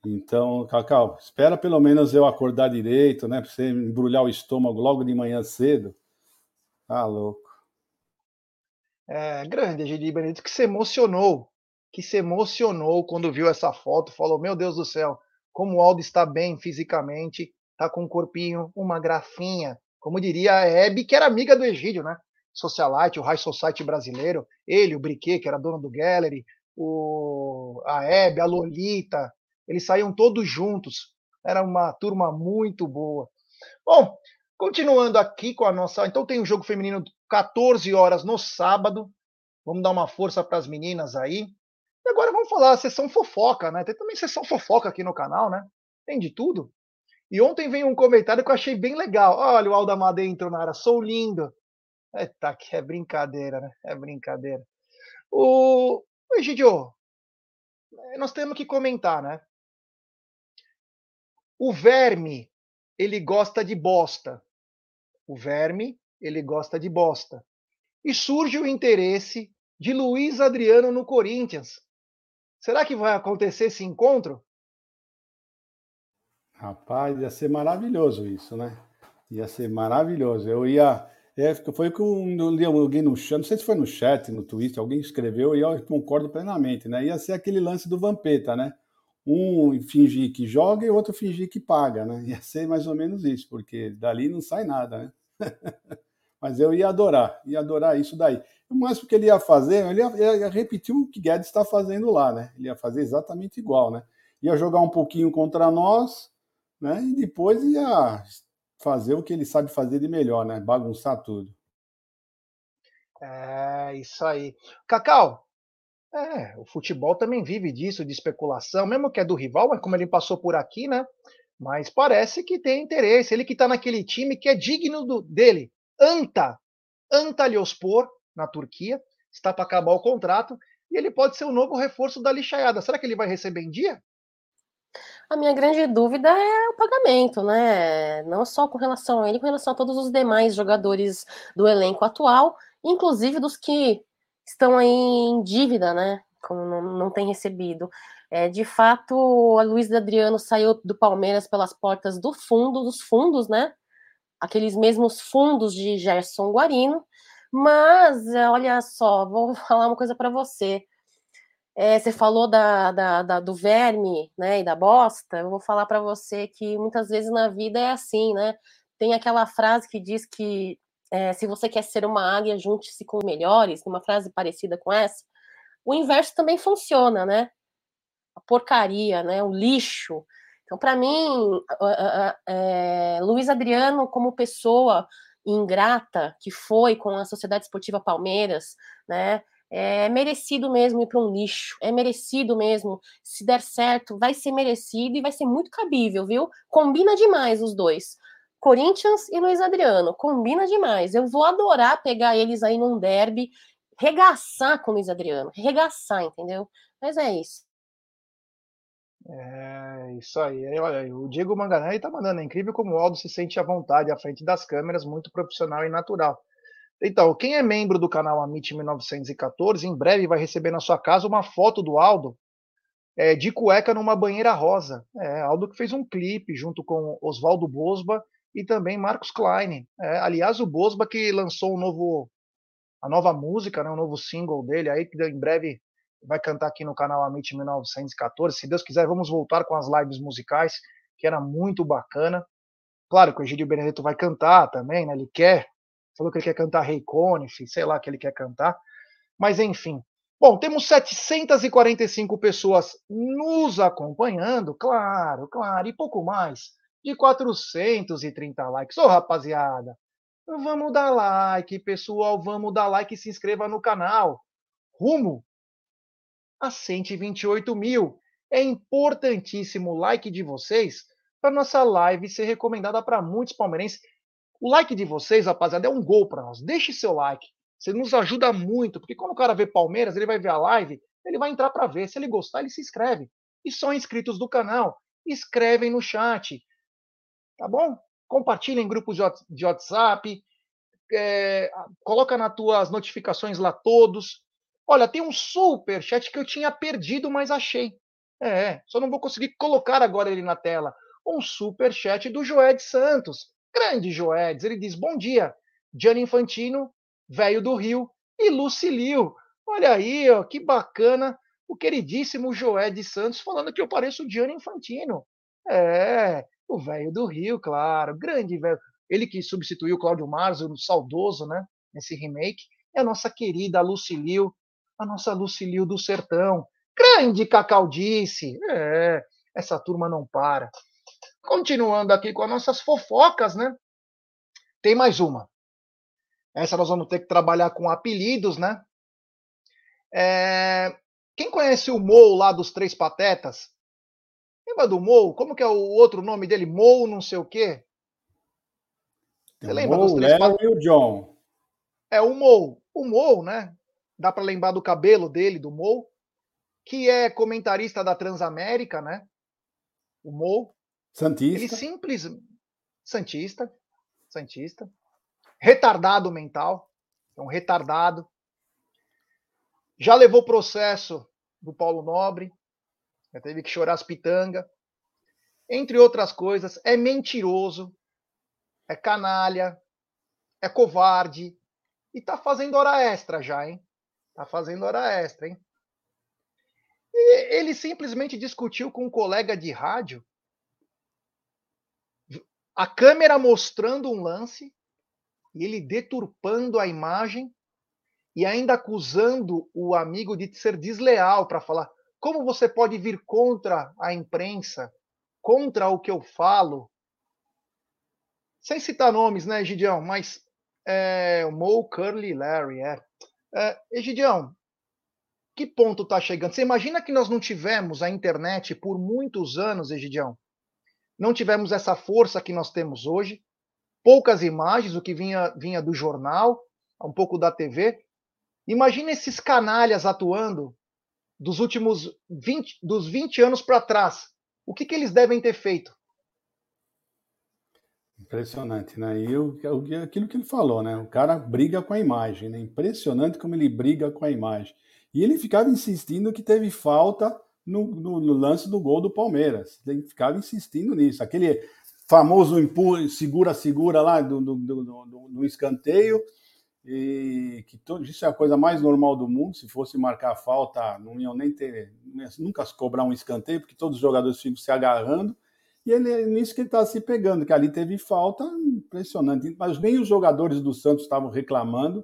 Então, Cacau, espera pelo menos eu acordar direito, né? Pra você embrulhar o estômago logo de manhã cedo. Tá louco. É, grande, Egidio Benedito, que se emocionou, que se emocionou quando viu essa foto, falou, meu Deus do céu, como o Aldo está bem fisicamente, tá com um corpinho, uma grafinha, como diria a Hebe, que era amiga do Egídio, né? Socialite, o High Society brasileiro, ele, o Briquet, que era dono do Gallery, o, a Hebe, a Lolita, eles saíam todos juntos, era uma turma muito boa. Bom, continuando aqui com a nossa. Então tem o jogo feminino 14 horas no sábado. Vamos dar uma força para as meninas aí. E agora vamos falar a sessão fofoca, né? Tem também sessão fofoca aqui no canal, né? Tem de tudo. E ontem veio um comentário que eu achei bem legal. Olha, o Aldo Amadei entrou na área, sou lindo. Eita, que é brincadeira, né? É brincadeira. O Egidio, nós temos que comentar, né? O verme, ele gosta de bosta. O verme, ele gosta de bosta. E surge o interesse de Luiz Adriano no Corinthians. Será que vai acontecer esse encontro? Rapaz, ia ser maravilhoso isso, né? Ia ser maravilhoso. Eu ia. É, foi com alguém no chat, não sei se foi no chat, no Twitter, alguém escreveu e eu concordo plenamente, né? Ia ser aquele lance do Vampeta, né? Um fingir que joga e outro fingir que paga, né? Ia ser mais ou menos isso, porque dali não sai nada, né? Mas eu ia adorar, ia adorar isso daí. O máximo que ele ia fazer, ele ia, ia repetir o que Guedes está fazendo lá, né? Ele ia fazer exatamente igual, né? Ia jogar um pouquinho contra nós, né? E depois ia fazer o que ele sabe fazer de melhor, né? Bagunçar tudo. É, isso aí. Cacau, é, o futebol também vive disso, de especulação, mesmo que é do rival, mas como ele passou por aqui, né? Mas parece que tem interesse. Ele que está naquele time que é digno do, dele. Anta, Antalyospor, na Turquia, está para acabar o contrato e ele pode ser o novo reforço da lixaiada. Será que ele vai receber em dia? A minha grande dúvida é o pagamento, né? Não só com relação a ele, com relação a todos os demais jogadores do elenco atual, inclusive dos que estão aí em dívida, né? Como não, não tem recebido. É, de fato, o Luiz Adriano saiu do Palmeiras pelas portas do fundo, dos fundos, né? Aqueles mesmos fundos de Gerson Guarino. Mas, olha só, vou falar uma coisa para você. É, você falou da, da, da, do verme, né, e da bosta. Eu vou falar para você que muitas vezes na vida é assim, né? Tem aquela frase que diz que é, se você quer ser uma águia, junte-se com os melhores. Uma frase parecida com essa. O inverso também funciona, né? A porcaria, né? O lixo. Então, para mim, é, Luiz Adriano, como pessoa ingrata que foi com a Sociedade Esportiva Palmeiras, né? é merecido mesmo ir para um lixo, é merecido mesmo. Se der certo, vai ser merecido e vai ser muito cabível, viu? Combina demais os dois. Corinthians e Luiz Adriano, combina demais. Eu vou adorar pegar eles aí num derby, regaçar com o Luiz Adriano, regaçar, entendeu? Mas é isso. É, isso aí. Olha, o Diego Manganelli tá mandando. É incrível como o Aldo se sente à vontade à frente das câmeras, muito profissional e natural. Então, quem é membro do canal Amit 1914, em breve vai receber na sua casa uma foto do Aldo é, de cueca numa banheira rosa. É, Aldo que fez um clipe junto com Oswaldo Bosba e também Marcos Klein. É, aliás, o Bosba que lançou um novo, a nova música, né, um novo single dele aí, que em breve vai cantar aqui no canal Amit 1914. Se Deus quiser, vamos voltar com as lives musicais, que era muito bacana. Claro que o Egídio Benedetto vai cantar também, né? Ele quer falou que ele quer cantar Rei Conif, sei lá que ele quer cantar. Mas enfim. Bom, temos 745 pessoas nos acompanhando, claro, claro, e pouco mais de 430 likes. Ô, oh, rapaziada, vamos dar like, pessoal, vamos dar like e se inscreva no canal. Rumo a 128 mil. É importantíssimo o like de vocês para nossa live ser recomendada para muitos palmeirenses o like de vocês, rapaziada, é um gol para nós. Deixe seu like. Você nos ajuda muito, porque quando o cara vê Palmeiras, ele vai ver a live, ele vai entrar para ver. Se ele gostar, ele se inscreve. E só inscritos do canal, escrevem no chat. Tá bom? Compartilhem em grupos de WhatsApp, é, coloca nas tuas notificações lá todos. Olha, tem um super chat que eu tinha perdido, mas achei. É, só não vou conseguir colocar agora ele na tela. Um super chat do Joé de Santos. Grande Joedes, ele diz: Bom dia, Gianni Infantino, velho do Rio, e Lucilio. Olha aí, ó, que bacana o queridíssimo Joé de Santos falando que eu pareço o Gianni Infantino. É, o velho do Rio, claro, grande velho. Ele que substituiu o Cláudio Marzo, o saudoso, né? Nesse remake. É a nossa querida Lucilio, a nossa Lucilio do Sertão. Grande Cacaudice. É, essa turma não para. Continuando aqui com as nossas fofocas, né? Tem mais uma. Essa nós vamos ter que trabalhar com apelidos, né? É... Quem conhece o Mou lá dos Três Patetas? Lembra do Mou? Como que é o outro nome dele? Mou não sei o quê? Você lembra Mou, dos Três Patetas? e o John. É o Mou. O Mou, né? Dá para lembrar do cabelo dele, do Mou, que é comentarista da Transamérica, né? O Mou. Santista. Ele simples. Santista. Santista. Retardado mental. É um retardado. Já levou processo do Paulo Nobre, já teve que chorar as pitangas. Entre outras coisas, é mentiroso, é canalha, é covarde e tá fazendo hora extra já, hein? Tá fazendo hora extra, hein? E ele simplesmente discutiu com um colega de rádio a câmera mostrando um lance e ele deturpando a imagem e ainda acusando o amigo de ser desleal para falar como você pode vir contra a imprensa, contra o que eu falo, sem citar nomes, né, Egidião? Mas é, Mo, Curly, Larry, é. É Egidião, que ponto está chegando? Você imagina que nós não tivemos a internet por muitos anos, Egidião? Não tivemos essa força que nós temos hoje, poucas imagens, o que vinha, vinha do jornal, um pouco da TV. Imagina esses canalhas atuando dos últimos 20, dos 20 anos para trás. O que, que eles devem ter feito? Impressionante, né? E eu, aquilo que ele falou, né? O cara briga com a imagem, né? Impressionante como ele briga com a imagem. E ele ficava insistindo que teve falta no, no, no lance do gol do Palmeiras. Ele ficava insistindo nisso. Aquele famoso segura-segura lá do, do, do, do, escanteio, e que todo, isso é a coisa mais normal do mundo. Se fosse marcar falta, não iam nem ter, nunca cobrar um escanteio, porque todos os jogadores ficam se agarrando. E ele, é nisso que ele está se pegando, que ali teve falta impressionante. Mas nem os jogadores do Santos estavam reclamando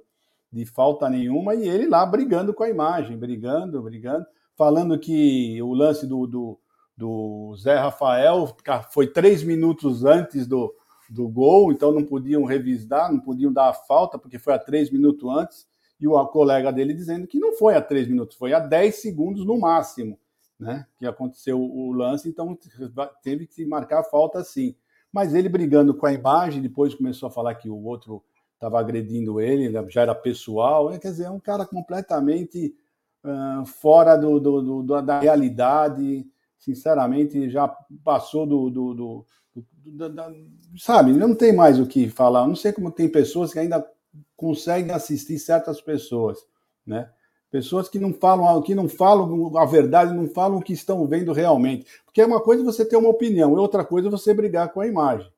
de falta nenhuma, e ele lá brigando com a imagem, brigando, brigando, falando que o lance do, do, do Zé Rafael foi três minutos antes do, do gol, então não podiam revisar, não podiam dar a falta, porque foi a três minutos antes, e o colega dele dizendo que não foi a três minutos, foi a dez segundos no máximo né, que aconteceu o lance, então teve que marcar a falta sim. Mas ele brigando com a imagem, depois começou a falar que o outro estava agredindo ele, né, já era pessoal, quer dizer, é um cara completamente uh, fora do, do, do, da realidade, sinceramente, já passou do, do, sabe, não tem mais o que falar. Eu não sei como tem pessoas que ainda conseguem assistir certas pessoas, né? Pessoas que não falam, que não falam a verdade, não falam o que estão vendo realmente. Porque é uma coisa você ter uma opinião, e outra coisa você brigar com a imagem.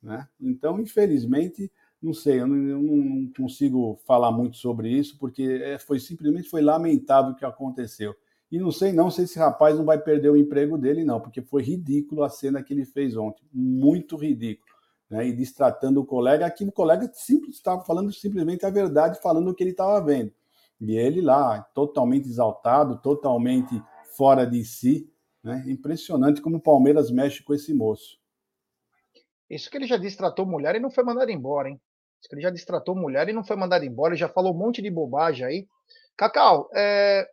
Né? Então, infelizmente, não sei, eu não, eu não consigo falar muito sobre isso, porque é, foi simplesmente foi lamentável o que aconteceu. E não sei não se esse rapaz não vai perder o emprego dele, não, porque foi ridículo a cena que ele fez ontem. Muito ridículo. Né? E destratando o colega, aqui o colega estava falando simplesmente a verdade, falando o que ele estava vendo. E ele lá, totalmente exaltado, totalmente fora de si. Né? Impressionante como o Palmeiras mexe com esse moço. Isso que ele já distratou mulher e não foi mandado embora, hein? Isso que ele já distratou mulher e não foi mandado embora, ele já falou um monte de bobagem aí. Cacau, é,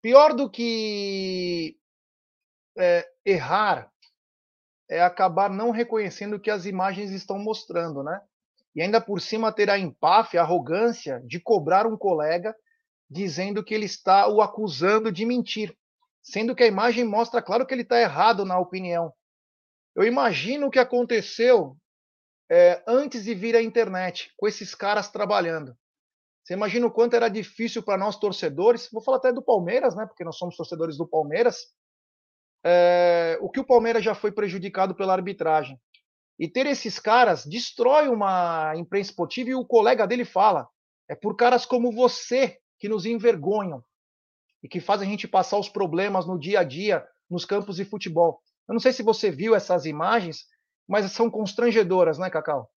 pior do que é, errar é acabar não reconhecendo o que as imagens estão mostrando, né? E ainda por cima ter a empáfia, a arrogância de cobrar um colega dizendo que ele está o acusando de mentir, sendo que a imagem mostra claro que ele está errado na opinião. Eu imagino o que aconteceu é, antes de vir a internet, com esses caras trabalhando. Você imagina o quanto era difícil para nós torcedores, vou falar até do Palmeiras, né? Porque nós somos torcedores do Palmeiras. É, o que o Palmeiras já foi prejudicado pela arbitragem. E ter esses caras destrói uma imprensa esportiva e o colega dele fala: é por caras como você que nos envergonham e que fazem a gente passar os problemas no dia a dia nos campos de futebol. Eu não sei se você viu essas imagens, mas são constrangedoras, né, Cacau?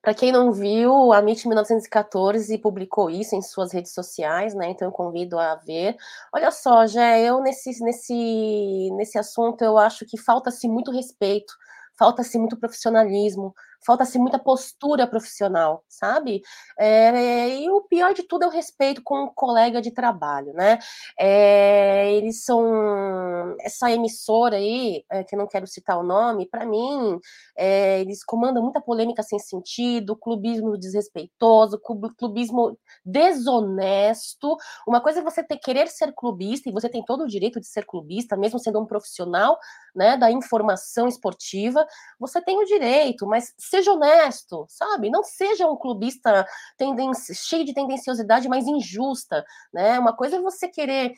Para quem não viu, a MIT 1914 publicou isso em suas redes sociais, né? Então eu convido a ver. Olha só, já eu nesse, nesse, nesse assunto eu acho que falta-se muito respeito falta-se muito profissionalismo, falta-se muita postura profissional, sabe? É, e o pior de tudo é o respeito com o colega de trabalho, né? É, eles são essa emissora aí, é, que não quero citar o nome, para mim, eles comandam muita polêmica sem sentido, clubismo desrespeitoso, clubismo desonesto. Uma coisa é você ter querer ser clubista e você tem todo o direito de ser clubista, mesmo sendo um profissional, né, da informação esportiva, você tem o direito, mas seja honesto, sabe? Não seja um clubista cheio de tendenciosidade, mas injusta, né? Uma coisa é você querer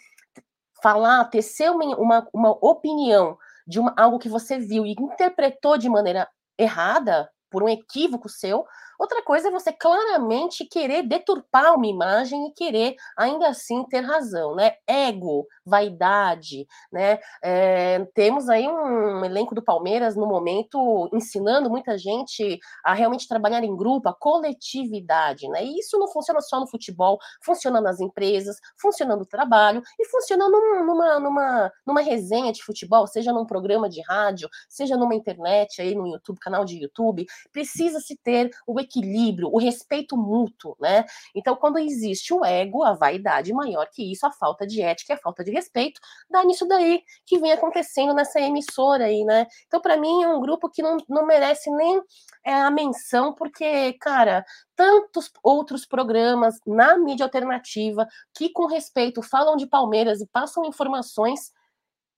falar, tecer uma, uma, uma opinião de uma, algo que você viu e interpretou de maneira errada, por um equívoco seu, Outra coisa é você claramente querer deturpar uma imagem e querer ainda assim ter razão, né? Ego, vaidade, né? É, temos aí um elenco do Palmeiras no momento ensinando muita gente a realmente trabalhar em grupo, a coletividade, né? E isso não funciona só no futebol, funciona nas empresas, funciona no trabalho e funciona numa, numa, numa resenha de futebol, seja num programa de rádio, seja numa internet aí no YouTube, canal de YouTube, precisa se ter o equilíbrio, o respeito mútuo, né? Então, quando existe o ego, a vaidade maior que isso, a falta de ética e a falta de respeito, dá nisso daí que vem acontecendo nessa emissora aí, né? Então, para mim, é um grupo que não, não merece nem é, a menção, porque, cara, tantos outros programas na mídia alternativa que, com respeito, falam de Palmeiras e passam informações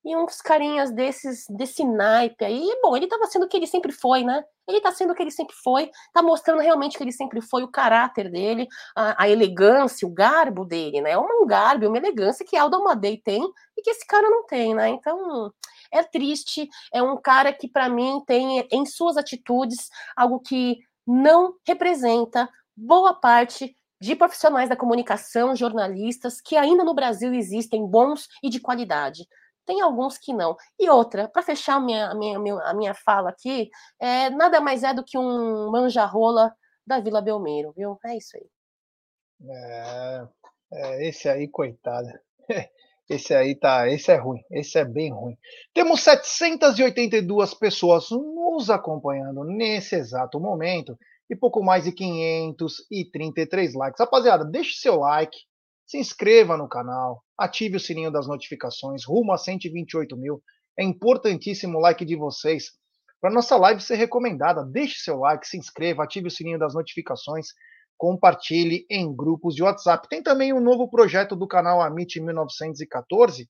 e uns carinhas desses, desse naipe aí, bom, ele estava sendo o que ele sempre foi, né? Ele está sendo o que ele sempre foi, está mostrando realmente que ele sempre foi, o caráter dele, a, a elegância, o garbo dele, né? Um garbo, uma elegância que Aldo Amadei tem e que esse cara não tem, né? Então, é triste, é um cara que para mim tem em suas atitudes algo que não representa boa parte de profissionais da comunicação, jornalistas, que ainda no Brasil existem bons e de qualidade tem alguns que não. E outra, para fechar a minha, a, minha, a minha fala aqui, é, nada mais é do que um manjarrola da Vila Belmiro, viu? É isso aí. É, é, esse aí, coitado. Esse aí tá, esse é ruim, esse é bem ruim. Temos 782 pessoas nos acompanhando nesse exato momento e pouco mais de 533 likes. Rapaziada, deixe seu like, se inscreva no canal, ative o sininho das notificações, rumo a 128 mil. É importantíssimo o like de vocês para nossa live ser recomendada. Deixe seu like, se inscreva, ative o sininho das notificações, compartilhe em grupos de WhatsApp. Tem também um novo projeto do canal Amit 1914,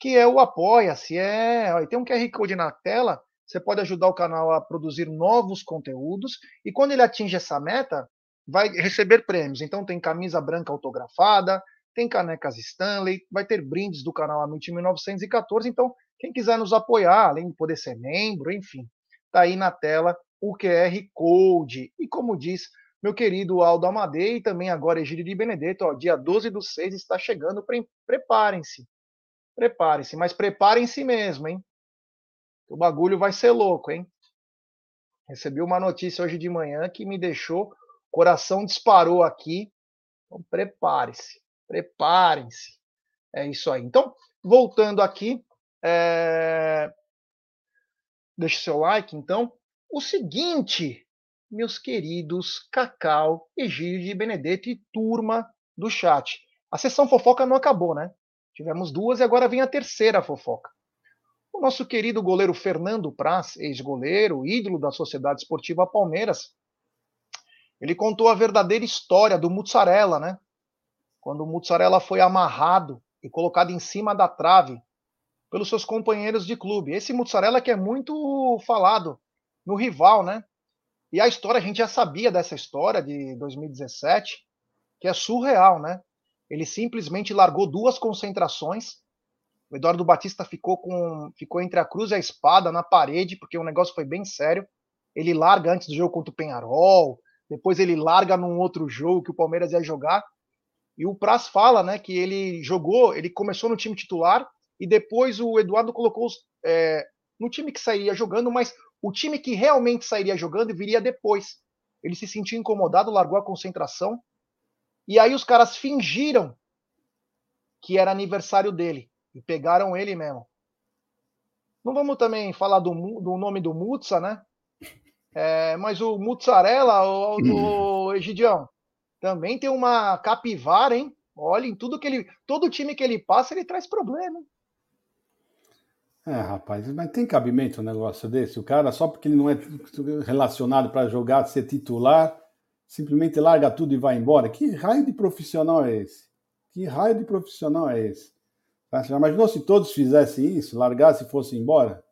que é o Apoia-se. É, tem um QR Code na tela, você pode ajudar o canal a produzir novos conteúdos, e quando ele atinge essa meta, vai receber prêmios. Então tem camisa branca autografada, tem canecas Stanley, vai ter brindes do canal Amit 1914. Então, quem quiser nos apoiar, além de poder ser membro, enfim, tá aí na tela o QR Code. E como diz meu querido Aldo Amadei e também agora Egílio de Benedetto, ó, dia 12 do 6 está chegando, pre preparem-se. Preparem-se, mas preparem-se mesmo, hein? O bagulho vai ser louco, hein? Recebi uma notícia hoje de manhã que me deixou coração disparou aqui. Então, prepare-se, preparem-se. É isso aí. Então, voltando aqui, é... deixe seu like, então. O seguinte, meus queridos Cacau, Egídio de Benedetto e turma do chat. A sessão fofoca não acabou, né? Tivemos duas e agora vem a terceira fofoca. O nosso querido goleiro Fernando Praz, ex-goleiro, ídolo da Sociedade Esportiva Palmeiras, ele contou a verdadeira história do Mussarela, né? Quando o Mussarela foi amarrado e colocado em cima da trave pelos seus companheiros de clube. Esse Mussarela que é muito falado no rival, né? E a história, a gente já sabia dessa história de 2017, que é surreal, né? Ele simplesmente largou duas concentrações. O Eduardo Batista ficou com ficou entre a cruz e a espada na parede, porque o negócio foi bem sério. Ele larga antes do jogo contra o Penharol, depois ele larga num outro jogo que o Palmeiras ia jogar. E o Praz fala, né, que ele jogou, ele começou no time titular e depois o Eduardo colocou é, no time que sairia jogando, mas o time que realmente sairia jogando viria depois. Ele se sentiu incomodado, largou a concentração. E aí os caras fingiram que era aniversário dele e pegaram ele mesmo. Não vamos também falar do, do nome do Mutsa, né? É, mas o Mussarela, o, o Egidião, também tem uma capivara, hein? Olha, em tudo que ele. Todo time que ele passa, ele traz problema. É, rapaz, mas tem cabimento um negócio desse? O cara, só porque ele não é relacionado para jogar, ser titular, simplesmente larga tudo e vai embora. Que raio de profissional é esse? Que raio de profissional é esse? Já imaginou se todos fizessem isso, largassem e fossem embora?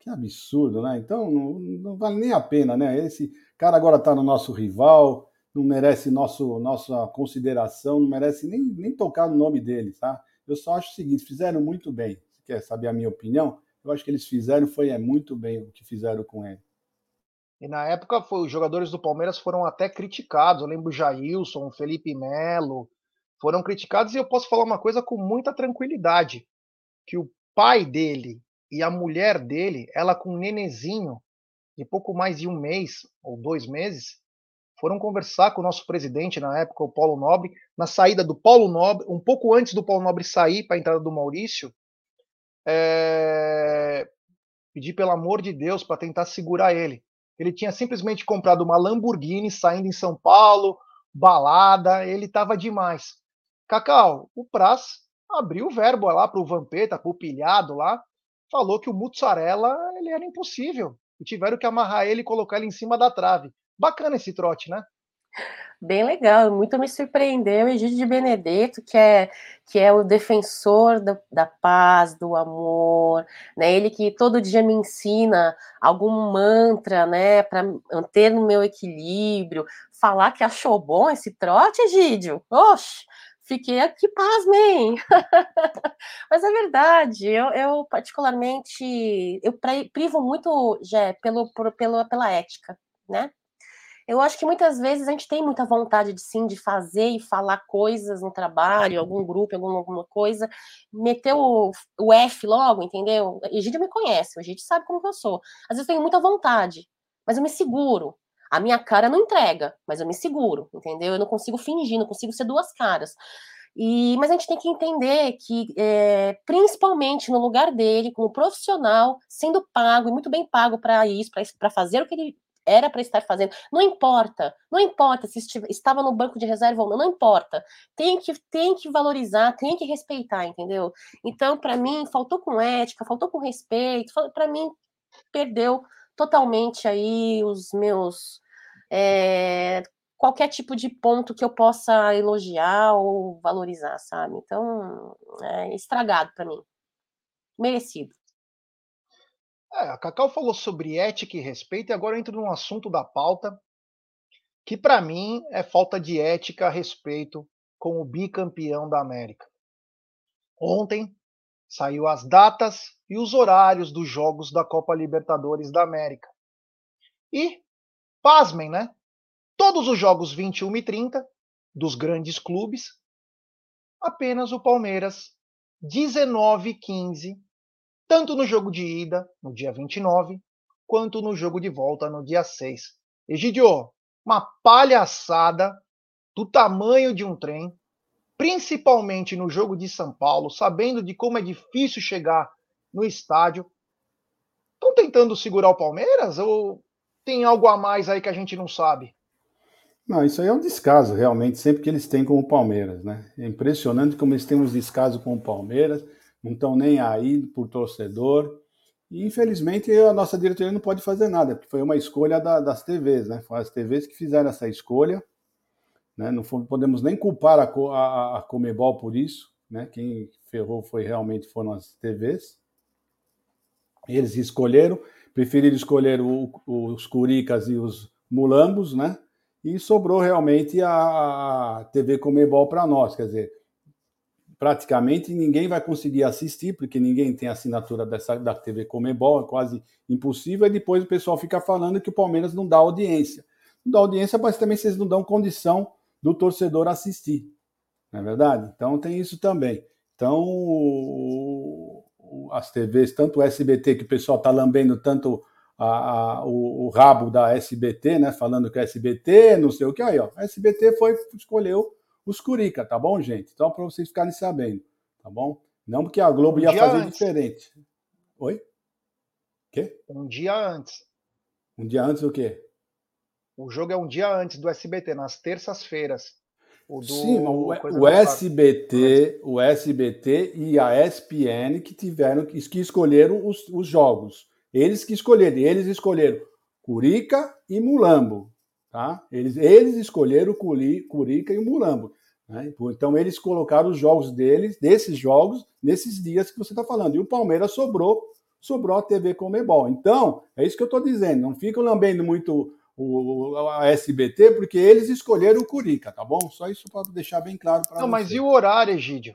Que absurdo, né? Então não, não vale nem a pena, né? Esse cara agora está no nosso rival, não merece nosso, nossa consideração, não merece nem, nem tocar no nome dele, tá? Eu só acho o seguinte: fizeram muito bem. Você quer saber a minha opinião? Eu acho que eles fizeram foi é muito bem o que fizeram com ele. E na época foi, os jogadores do Palmeiras foram até criticados. Eu lembro o Jailson, o Felipe Melo, foram criticados e eu posso falar uma coisa com muita tranquilidade, que o pai dele e a mulher dele, ela com um nenezinho de pouco mais de um mês ou dois meses, foram conversar com o nosso presidente na época, o Paulo Nobre, na saída do Paulo Nobre, um pouco antes do Paulo Nobre sair para a entrada do Maurício, é... pedir pelo amor de Deus para tentar segurar ele. Ele tinha simplesmente comprado uma Lamborghini saindo em São Paulo, balada, ele estava demais. Cacau, o Praz abriu o verbo lá para o Vampeta, para o pilhado lá, falou que o Mussarela ele era impossível. E tiveram que amarrar ele e colocar ele em cima da trave. Bacana esse trote, né? Bem legal, muito me surpreendeu Egídio de Benedetto, que é, que é o defensor da, da paz, do amor, né? Ele que todo dia me ensina algum mantra, né, para manter no meu equilíbrio, falar que achou bom esse trote, Egídio. Oxe, fiquei aqui, pasmem. Mas é verdade, eu, eu particularmente, eu privo muito, já pelo, por, pelo, pela ética, né? Eu acho que muitas vezes a gente tem muita vontade de sim, de fazer e falar coisas no trabalho, algum grupo, alguma, alguma coisa, meter o, o F logo, entendeu? Egídio me conhece, o Egídio sabe como que eu sou. Às vezes eu tenho muita vontade, mas eu me seguro. A minha cara não entrega, mas eu me seguro, entendeu? Eu não consigo fingir, não consigo ser duas caras. E, mas a gente tem que entender que, é, principalmente no lugar dele, como profissional, sendo pago e muito bem pago para isso, para fazer o que ele era para estar fazendo. Não importa, não importa se estava no banco de reserva ou não, não importa. Tem que, tem que valorizar, tem que respeitar, entendeu? Então, para mim, faltou com ética, faltou com respeito, para mim, perdeu totalmente aí os meus. É, qualquer tipo de ponto que eu possa elogiar ou valorizar, sabe? Então, é estragado para mim. Merecido. É, a Cacau falou sobre ética e respeito, e agora eu entro num assunto da pauta que, para mim, é falta de ética respeito com o bicampeão da América. Ontem saiu as datas e os horários dos jogos da Copa Libertadores da América. E, pasmem, né? Todos os jogos 21 e 30 dos grandes clubes, apenas o Palmeiras 19 e 15 tanto no jogo de ida, no dia 29, quanto no jogo de volta, no dia 6. Egidio, uma palhaçada do tamanho de um trem, principalmente no jogo de São Paulo, sabendo de como é difícil chegar no estádio. Estão tentando segurar o Palmeiras ou tem algo a mais aí que a gente não sabe? Não, isso aí é um descaso, realmente, sempre que eles têm com o Palmeiras, né? É impressionante como eles têm uns descasos com o Palmeiras não estão nem aí por torcedor. E infelizmente a nossa diretoria não pode fazer nada, porque foi uma escolha da, das TVs, né? Foram as TVs que fizeram essa escolha. Né? Não podemos nem culpar a, a, a Comebol por isso, né? Quem ferrou foi realmente foram as TVs. Eles escolheram, preferiram escolher o, os Curicas e os Mulambos, né? E sobrou realmente a, TV Comebol para nós, quer dizer, praticamente ninguém vai conseguir assistir, porque ninguém tem assinatura dessa, da TV Comebol, é quase impossível, e depois o pessoal fica falando que o Palmeiras não dá audiência. Não dá audiência, mas também vocês não dão condição do torcedor assistir, não é verdade? Então tem isso também. Então, as TVs, tanto o SBT, que o pessoal está lambendo tanto a, a, o, o, rabo da SBT, né? Falando que é SBT, não sei o que, aí, ó. A SBT foi, escolheu os Curica, tá bom, gente? Então, para vocês ficarem sabendo, tá bom? Não porque a Globo um ia fazer antes. diferente. Oi? Quê? Um dia antes. Um dia antes do quê? O jogo é um dia antes do SBT, nas terças-feiras. O Sim, o, o SBT, o SBT e a ESPN que tiveram que escolheram os, os jogos. Eles que escolheram, eles escolheram Curica e Mulambo. Tá? Eles, eles escolheram o Curica e o Mulambo. Né? Então, eles colocaram os jogos deles, desses jogos, nesses dias que você está falando. E o Palmeiras sobrou, sobrou a TV Comebol. Então, é isso que eu estou dizendo. Não fica lambendo muito o, a SBT, porque eles escolheram o Curica, tá bom? Só isso para deixar bem claro para Não, mas e o horário, Egídio?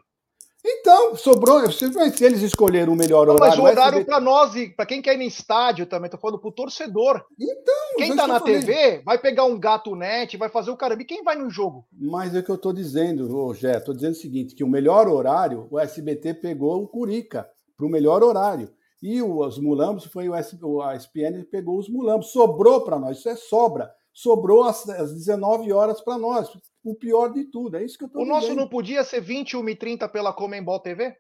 Então, sobrou. Se eles escolheram o melhor não, horário. Mas o horário SBT... para nós e para quem quer ir no estádio também, tô falando pro torcedor. Então, quem tá na TV vai pegar um gato net, vai fazer o caramba. E quem vai no jogo? Mas é o que eu tô dizendo, Rogé. Tô dizendo o seguinte: que o melhor horário, o SBT pegou o Curica para o melhor horário. E os mulambos foi o, a ESPN pegou os mulambos. Sobrou para nós, isso é sobra. Sobrou às, às 19 horas para nós o pior de tudo. É isso que eu tô O dizendo. nosso não podia ser 21 e 30 pela Comembol TV?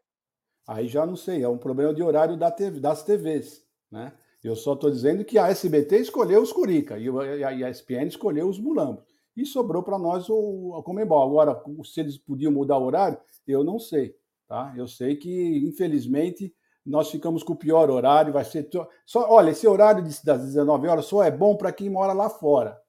Aí já não sei, é um problema de horário da TV, das TVs, né? Eu só estou dizendo que a SBT escolheu os Curica e a ESPN escolheu os Mulambos. E sobrou para nós o, a Comembol. Agora, se eles podiam mudar o horário, eu não sei. Tá? Eu sei que, infelizmente, nós ficamos com o pior horário. Vai ser. Só, olha, esse horário das 19 horas só é bom para quem mora lá fora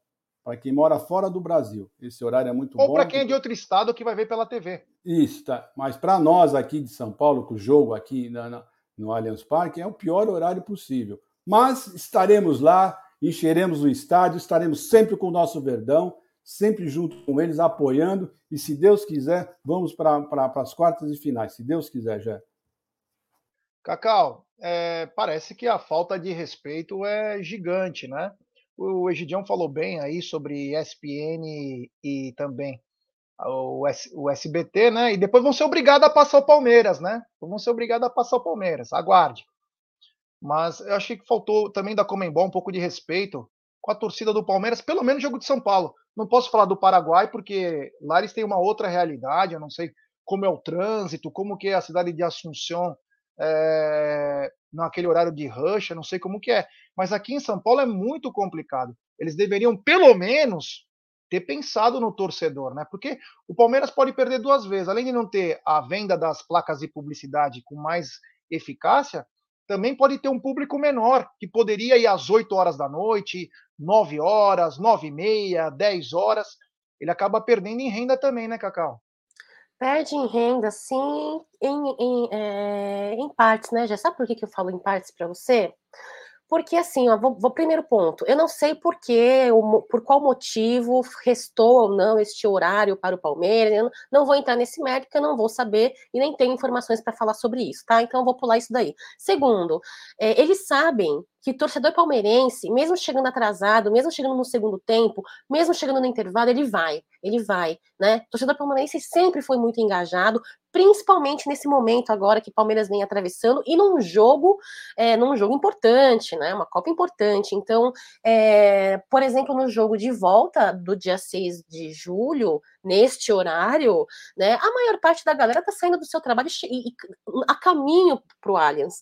para quem mora fora do Brasil. Esse horário é muito Ou bom. Ou para quem é de outro estado que vai ver pela TV. Isso, tá. Mas para nós aqui de São Paulo, com o jogo aqui na, no Allianz Parque, é o pior horário possível. Mas estaremos lá, encheremos o estádio, estaremos sempre com o nosso Verdão, sempre junto com eles, apoiando. E se Deus quiser, vamos para pra, as quartas e finais. Se Deus quiser, já. Cacau, é, parece que a falta de respeito é gigante, né? O Egidião falou bem aí sobre ESPN e também o, S, o SBT, né? E depois vão ser obrigados a passar o Palmeiras, né? Vão ser obrigados a passar o Palmeiras. Aguarde. Mas eu achei que faltou também da Comembol um pouco de respeito com a torcida do Palmeiras, pelo menos jogo de São Paulo. Não posso falar do Paraguai porque lá eles têm uma outra realidade. Eu não sei como é o trânsito, como que é a cidade de Assunção é, naquele horário de rush, não sei como que é. Mas aqui em São Paulo é muito complicado. Eles deveriam, pelo menos, ter pensado no torcedor, né? Porque o Palmeiras pode perder duas vezes. Além de não ter a venda das placas de publicidade com mais eficácia, também pode ter um público menor, que poderia ir às 8 horas da noite, 9 horas, 9 e meia, 10 horas. Ele acaba perdendo em renda também, né, Cacau? Perde em renda, sim, em, em, é, em partes, né? Já sabe por que, que eu falo em partes para você? Porque assim, ó, vou, vou, primeiro ponto. Eu não sei por que, por qual motivo restou ou não este horário para o Palmeiras. Eu não vou entrar nesse mérito, porque eu não vou saber e nem tenho informações para falar sobre isso, tá? Então eu vou pular isso daí. Segundo, é, eles sabem que torcedor palmeirense, mesmo chegando atrasado, mesmo chegando no segundo tempo, mesmo chegando no intervalo, ele vai, ele vai, né? Torcedor palmeirense sempre foi muito engajado, principalmente nesse momento agora que Palmeiras vem atravessando e num jogo, é, num jogo importante, né? Uma Copa importante. Então, é, por exemplo, no jogo de volta do dia 6 de julho, neste horário, né? A maior parte da galera tá saindo do seu trabalho e, e a caminho para o Allianz.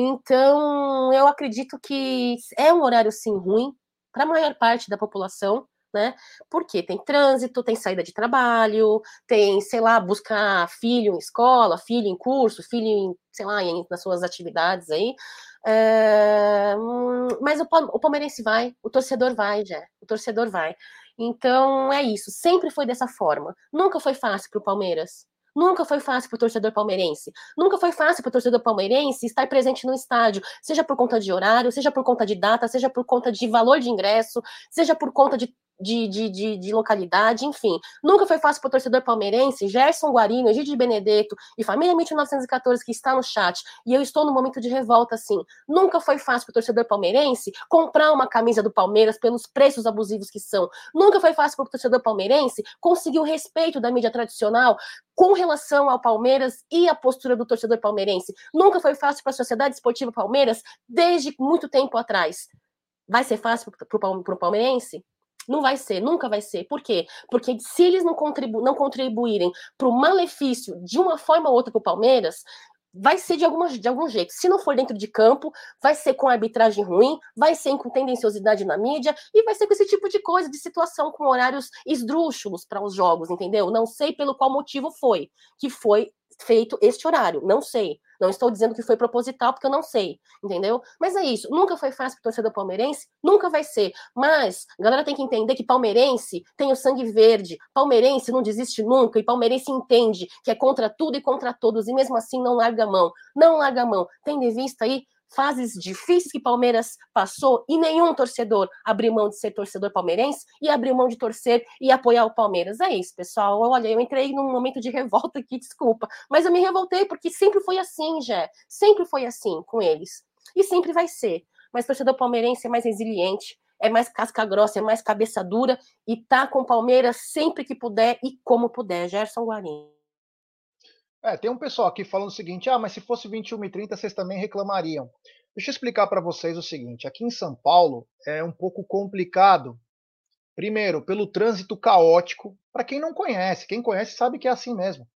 Então, eu acredito que é um horário sim ruim para a maior parte da população, né? Porque tem trânsito, tem saída de trabalho, tem, sei lá, buscar filho em escola, filho em curso, filho em, sei lá, em, nas suas atividades aí. É, mas o, o palmeirense vai, o torcedor vai, já, o torcedor vai. Então é isso, sempre foi dessa forma. Nunca foi fácil para o Palmeiras. Nunca foi fácil para o torcedor palmeirense. Nunca foi fácil para o torcedor palmeirense estar presente no estádio, seja por conta de horário, seja por conta de data, seja por conta de valor de ingresso, seja por conta de de, de, de, de, localidade, enfim. Nunca foi fácil para o torcedor palmeirense, Gerson Guarino, Egídio de Benedetto e família 1914 que está no chat, e eu estou no momento de revolta, assim. Nunca foi fácil para o torcedor palmeirense comprar uma camisa do Palmeiras pelos preços abusivos que são. Nunca foi fácil para o torcedor palmeirense conseguir o respeito da mídia tradicional com relação ao Palmeiras e a postura do torcedor palmeirense. Nunca foi fácil para a Sociedade Esportiva Palmeiras desde muito tempo atrás. Vai ser fácil para o palmeirense? Não vai ser, nunca vai ser. Por quê? Porque se eles não, contribu não contribuírem para o malefício de uma forma ou outra para o Palmeiras, vai ser de, alguma, de algum jeito. Se não for dentro de campo, vai ser com arbitragem ruim, vai ser com tendenciosidade na mídia e vai ser com esse tipo de coisa, de situação com horários esdrúxulos para os jogos, entendeu? Não sei pelo qual motivo foi, que foi feito este horário, não sei. Não estou dizendo que foi proposital, porque eu não sei, entendeu? Mas é isso. Nunca foi fácil para torcedor palmeirense, nunca vai ser. Mas a galera tem que entender que palmeirense tem o sangue verde, palmeirense não desiste nunca, e palmeirense entende que é contra tudo e contra todos, e mesmo assim não larga a mão. Não larga a mão. Tem de vista aí fases difíceis que Palmeiras passou e nenhum torcedor abriu mão de ser torcedor palmeirense e abriu mão de torcer e apoiar o Palmeiras. É isso, pessoal. Olha, eu entrei num momento de revolta aqui, desculpa, mas eu me revoltei porque sempre foi assim, Jé. Sempre foi assim com eles. E sempre vai ser. Mas torcedor palmeirense é mais resiliente, é mais casca grossa, é mais cabeça dura e tá com o Palmeiras sempre que puder e como puder. Gerson Guarini. É, tem um pessoal aqui falando o seguinte: ah, mas se fosse 21 e 30 vocês também reclamariam. Deixa eu explicar para vocês o seguinte: aqui em São Paulo é um pouco complicado. Primeiro, pelo trânsito caótico, para quem não conhece, quem conhece sabe que é assim mesmo.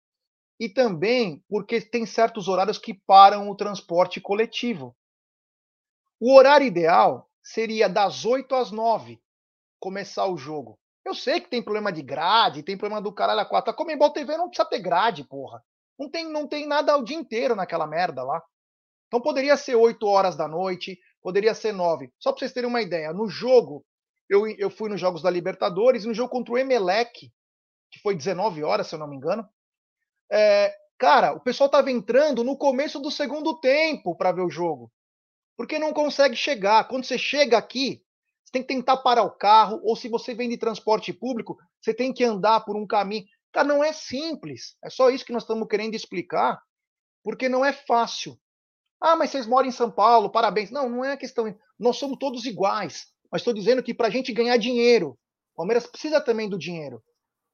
E também porque tem certos horários que param o transporte coletivo. O horário ideal seria das 8 às 9 começar o jogo. Eu sei que tem problema de grade, tem problema do caralho a 4. A Comembol TV não precisa ter grade, porra. Não tem, não tem nada o dia inteiro naquela merda lá. Então poderia ser 8 horas da noite, poderia ser 9. Só para vocês terem uma ideia, no jogo, eu, eu fui nos Jogos da Libertadores, no jogo contra o Emelec, que foi 19 horas, se eu não me engano. É, cara, o pessoal tava entrando no começo do segundo tempo para ver o jogo porque não consegue chegar. Quando você chega aqui, você tem que tentar parar o carro, ou se você vem de transporte público, você tem que andar por um caminho. Cara, não é simples. É só isso que nós estamos querendo explicar, porque não é fácil. Ah, mas vocês moram em São Paulo, parabéns. Não, não é a questão. Nós somos todos iguais. Mas estou dizendo que para a gente ganhar dinheiro, o Palmeiras precisa também do dinheiro.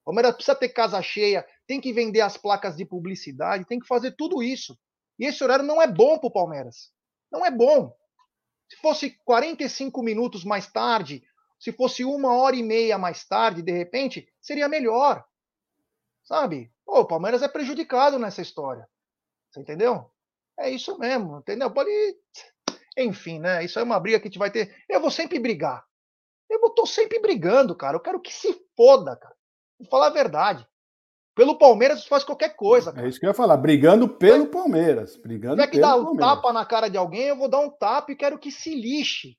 O Palmeiras precisa ter casa cheia, tem que vender as placas de publicidade, tem que fazer tudo isso. E esse horário não é bom para o Palmeiras. Não é bom. Se fosse 45 minutos mais tarde, se fosse uma hora e meia mais tarde, de repente, seria melhor. Sabe? Pô, o Palmeiras é prejudicado nessa história. Você entendeu? É isso mesmo, entendeu? Pode. Enfim, né? Isso é uma briga que a gente vai ter. Eu vou sempre brigar. Eu tô sempre brigando, cara. Eu quero que se foda, cara. Vou falar a verdade. Pelo Palmeiras faz qualquer coisa. É cara. É isso que eu ia falar, brigando pelo Palmeiras. Brigando Se que dar um Palmeiras. tapa na cara de alguém, eu vou dar um tapa e quero que se lixe.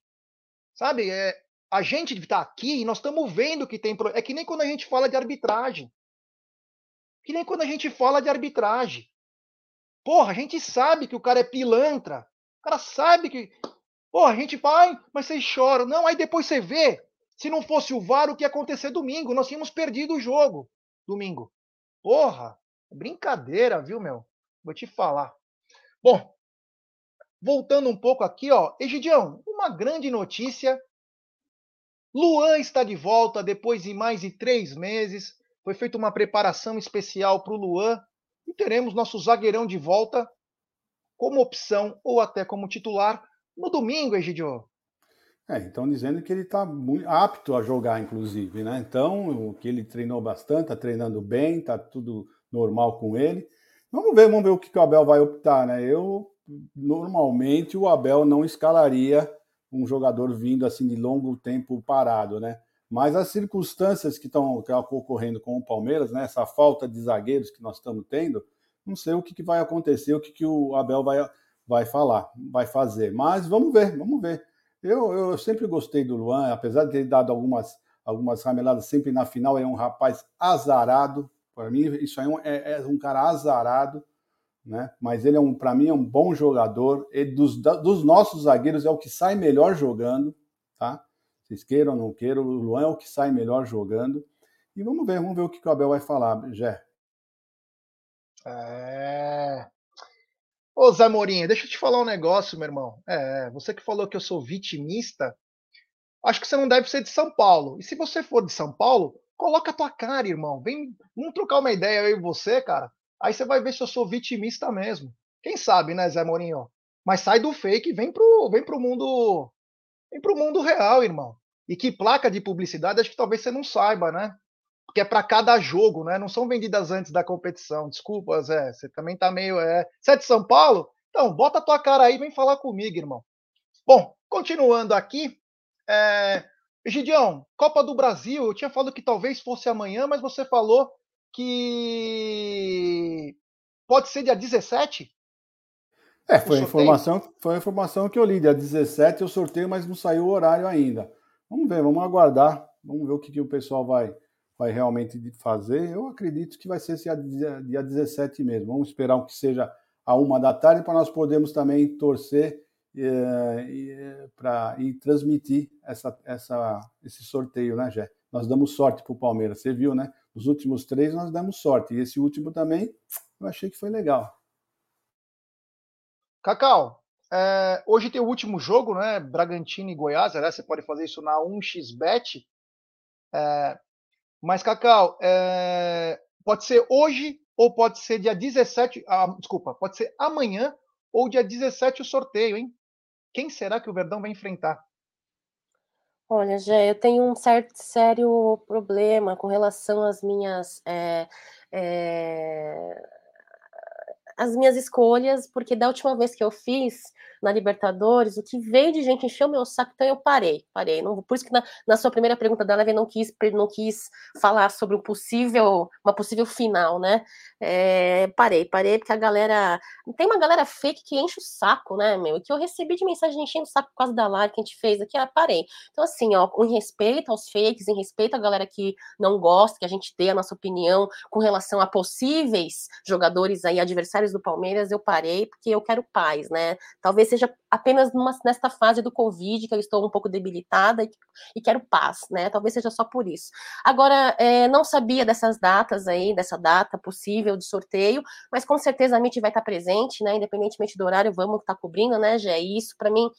Sabe? É, a gente está aqui e nós estamos vendo que tem. É que nem quando a gente fala de arbitragem. Que nem quando a gente fala de arbitragem. Porra, a gente sabe que o cara é pilantra. O cara sabe que. Porra, a gente vai, mas vocês choram. Não, aí depois você vê. Se não fosse o VAR, o que ia acontecer domingo? Nós tínhamos perdido o jogo domingo. Porra, brincadeira, viu, meu? Vou te falar. Bom, voltando um pouco aqui, ó. Egidião, uma grande notícia. Luan está de volta depois de mais de três meses. Foi feita uma preparação especial para o Luan e teremos nosso zagueirão de volta como opção ou até como titular no domingo, Egidio. É, então dizendo que ele está apto a jogar, inclusive, né? Então, que ele treinou bastante, está treinando bem, está tudo normal com ele. Vamos ver, vamos ver o que o Abel vai optar, né? Eu normalmente o Abel não escalaria um jogador vindo assim de longo tempo parado, né? Mas as circunstâncias que estão ocorrendo com o Palmeiras, né? Essa falta de zagueiros que nós estamos tendo, não sei o que, que vai acontecer, o que, que o Abel vai, vai falar, vai fazer. Mas vamos ver, vamos ver. Eu, eu sempre gostei do Luan, apesar de ter dado algumas, algumas rameladas sempre na final, é um rapaz azarado. Para mim, isso aí é um, é, é um cara azarado, né? Mas ele é um, para mim, é um bom jogador. Ele, dos, dos nossos zagueiros é o que sai melhor jogando, tá? Vocês queiram ou não queiram, o Luan é o que sai melhor jogando. E vamos ver, vamos ver o que o Abel vai falar, Jé. É, Ô Zé Morinha, deixa eu te falar um negócio, meu irmão. É, você que falou que eu sou vitimista, acho que você não deve ser de São Paulo. E se você for de São Paulo, coloca a tua cara, irmão. Vem, vamos trocar uma ideia eu e você, cara. Aí você vai ver se eu sou vitimista mesmo. Quem sabe, né, Zé Morinho? Mas sai do fake, vem pro, vem pro mundo, vem pro mundo real, irmão. E que placa de publicidade, acho que talvez você não saiba, né? porque é para cada jogo, né? Não são vendidas antes da competição. Desculpa, Zé, você também tá meio. É... Você é de São Paulo? Então, bota a tua cara aí vem falar comigo, irmão. Bom, continuando aqui. É... Gideão, Copa do Brasil, eu tinha falado que talvez fosse amanhã, mas você falou que pode ser dia 17? É, foi a, informação, foi a informação que eu li. Dia 17 eu sorteio, mas não saiu o horário ainda. Vamos ver, vamos aguardar. Vamos ver o que, que o pessoal vai, vai realmente fazer, eu acredito que vai ser esse dia, dia 17 mesmo. Vamos esperar que seja a uma da tarde para nós podermos também torcer e, pra, e transmitir essa, essa, esse sorteio, né, Jé? Nós damos sorte para o Palmeiras. Você viu, né? Os últimos três nós damos sorte. E esse último também, eu achei que foi legal. Cacau, é, hoje tem o último jogo, né? Bragantino e Goiás. Aliás, você pode fazer isso na 1xBet. É, mas, Cacau, é, pode ser hoje ou pode ser dia 17. Ah, desculpa, pode ser amanhã ou dia 17 o sorteio, hein? Quem será que o Verdão vai enfrentar? Olha, Gé, eu tenho um certo sério problema com relação às minhas é, é, as minhas escolhas, porque da última vez que eu fiz, na Libertadores, o que veio de gente encheu meu saco, então eu parei, parei. Não, por isso que na, na sua primeira pergunta da Leve não quis, não quis falar sobre um possível, uma possível final, né? É, parei, parei, porque a galera. Tem uma galera fake que enche o saco, né, meu? Que eu recebi de mensagem enchendo o saco por causa da live que a gente fez aqui, ah, parei. Então, assim, ó, em respeito aos fakes, em respeito à galera que não gosta, que a gente dê a nossa opinião com relação a possíveis jogadores aí, adversários do Palmeiras, eu parei, porque eu quero paz, né? Talvez seja apenas numa, nesta fase do Covid, que eu estou um pouco debilitada e, e quero paz, né? Talvez seja só por isso. Agora, é, não sabia dessas datas aí, dessa data possível de sorteio, mas com certeza a MIT vai estar presente, né? Independentemente do horário, vamos estar cobrindo, né, Já é isso. Para mim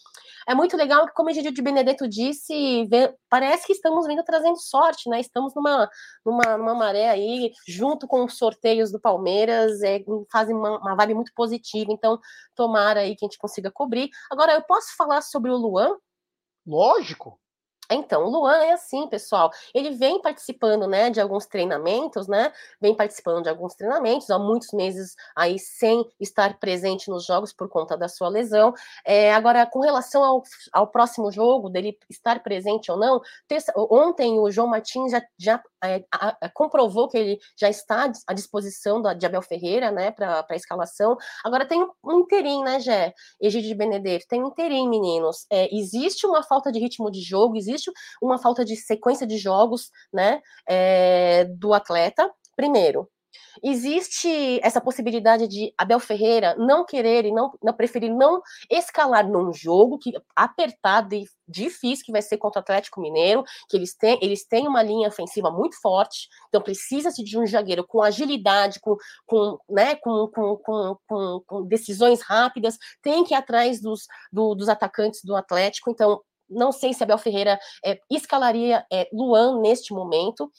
é muito legal, como o Egídio de Benedetto disse, vê, parece que estamos vindo trazendo sorte, né? Estamos numa, numa, numa maré aí, junto com os sorteios do Palmeiras, é, fazem uma, uma vibe muito positiva. Então, tomara aí que a gente consiga cobrir. Agora, eu posso falar sobre o Luan? Lógico. Então, o Luan é assim, pessoal. Ele vem participando, né, de alguns treinamentos, né? Vem participando de alguns treinamentos há muitos meses aí sem estar presente nos jogos por conta da sua lesão. É, agora, com relação ao, ao próximo jogo, dele estar presente ou não, terça, ontem o João Martins já, já é, a, a, comprovou que ele já está à disposição da, de Abel Ferreira, né, para a escalação. Agora tem um interim, né, Gé? Egídio de Benedetto, tem um interim, meninos. É, existe uma falta de ritmo de jogo, existe existe uma falta de sequência de jogos, né, é, do atleta. Primeiro, existe essa possibilidade de Abel Ferreira não querer e não, não preferir não escalar num jogo que apertado e difícil que vai ser contra o Atlético Mineiro, que eles têm, eles têm uma linha ofensiva muito forte, então precisa-se de um zagueiro com agilidade, com, com, né, com, com, com, com, decisões rápidas, tem que ir atrás dos, do, dos atacantes do Atlético, então não sei se Abel Ferreira é, escalaria é, Luan neste momento.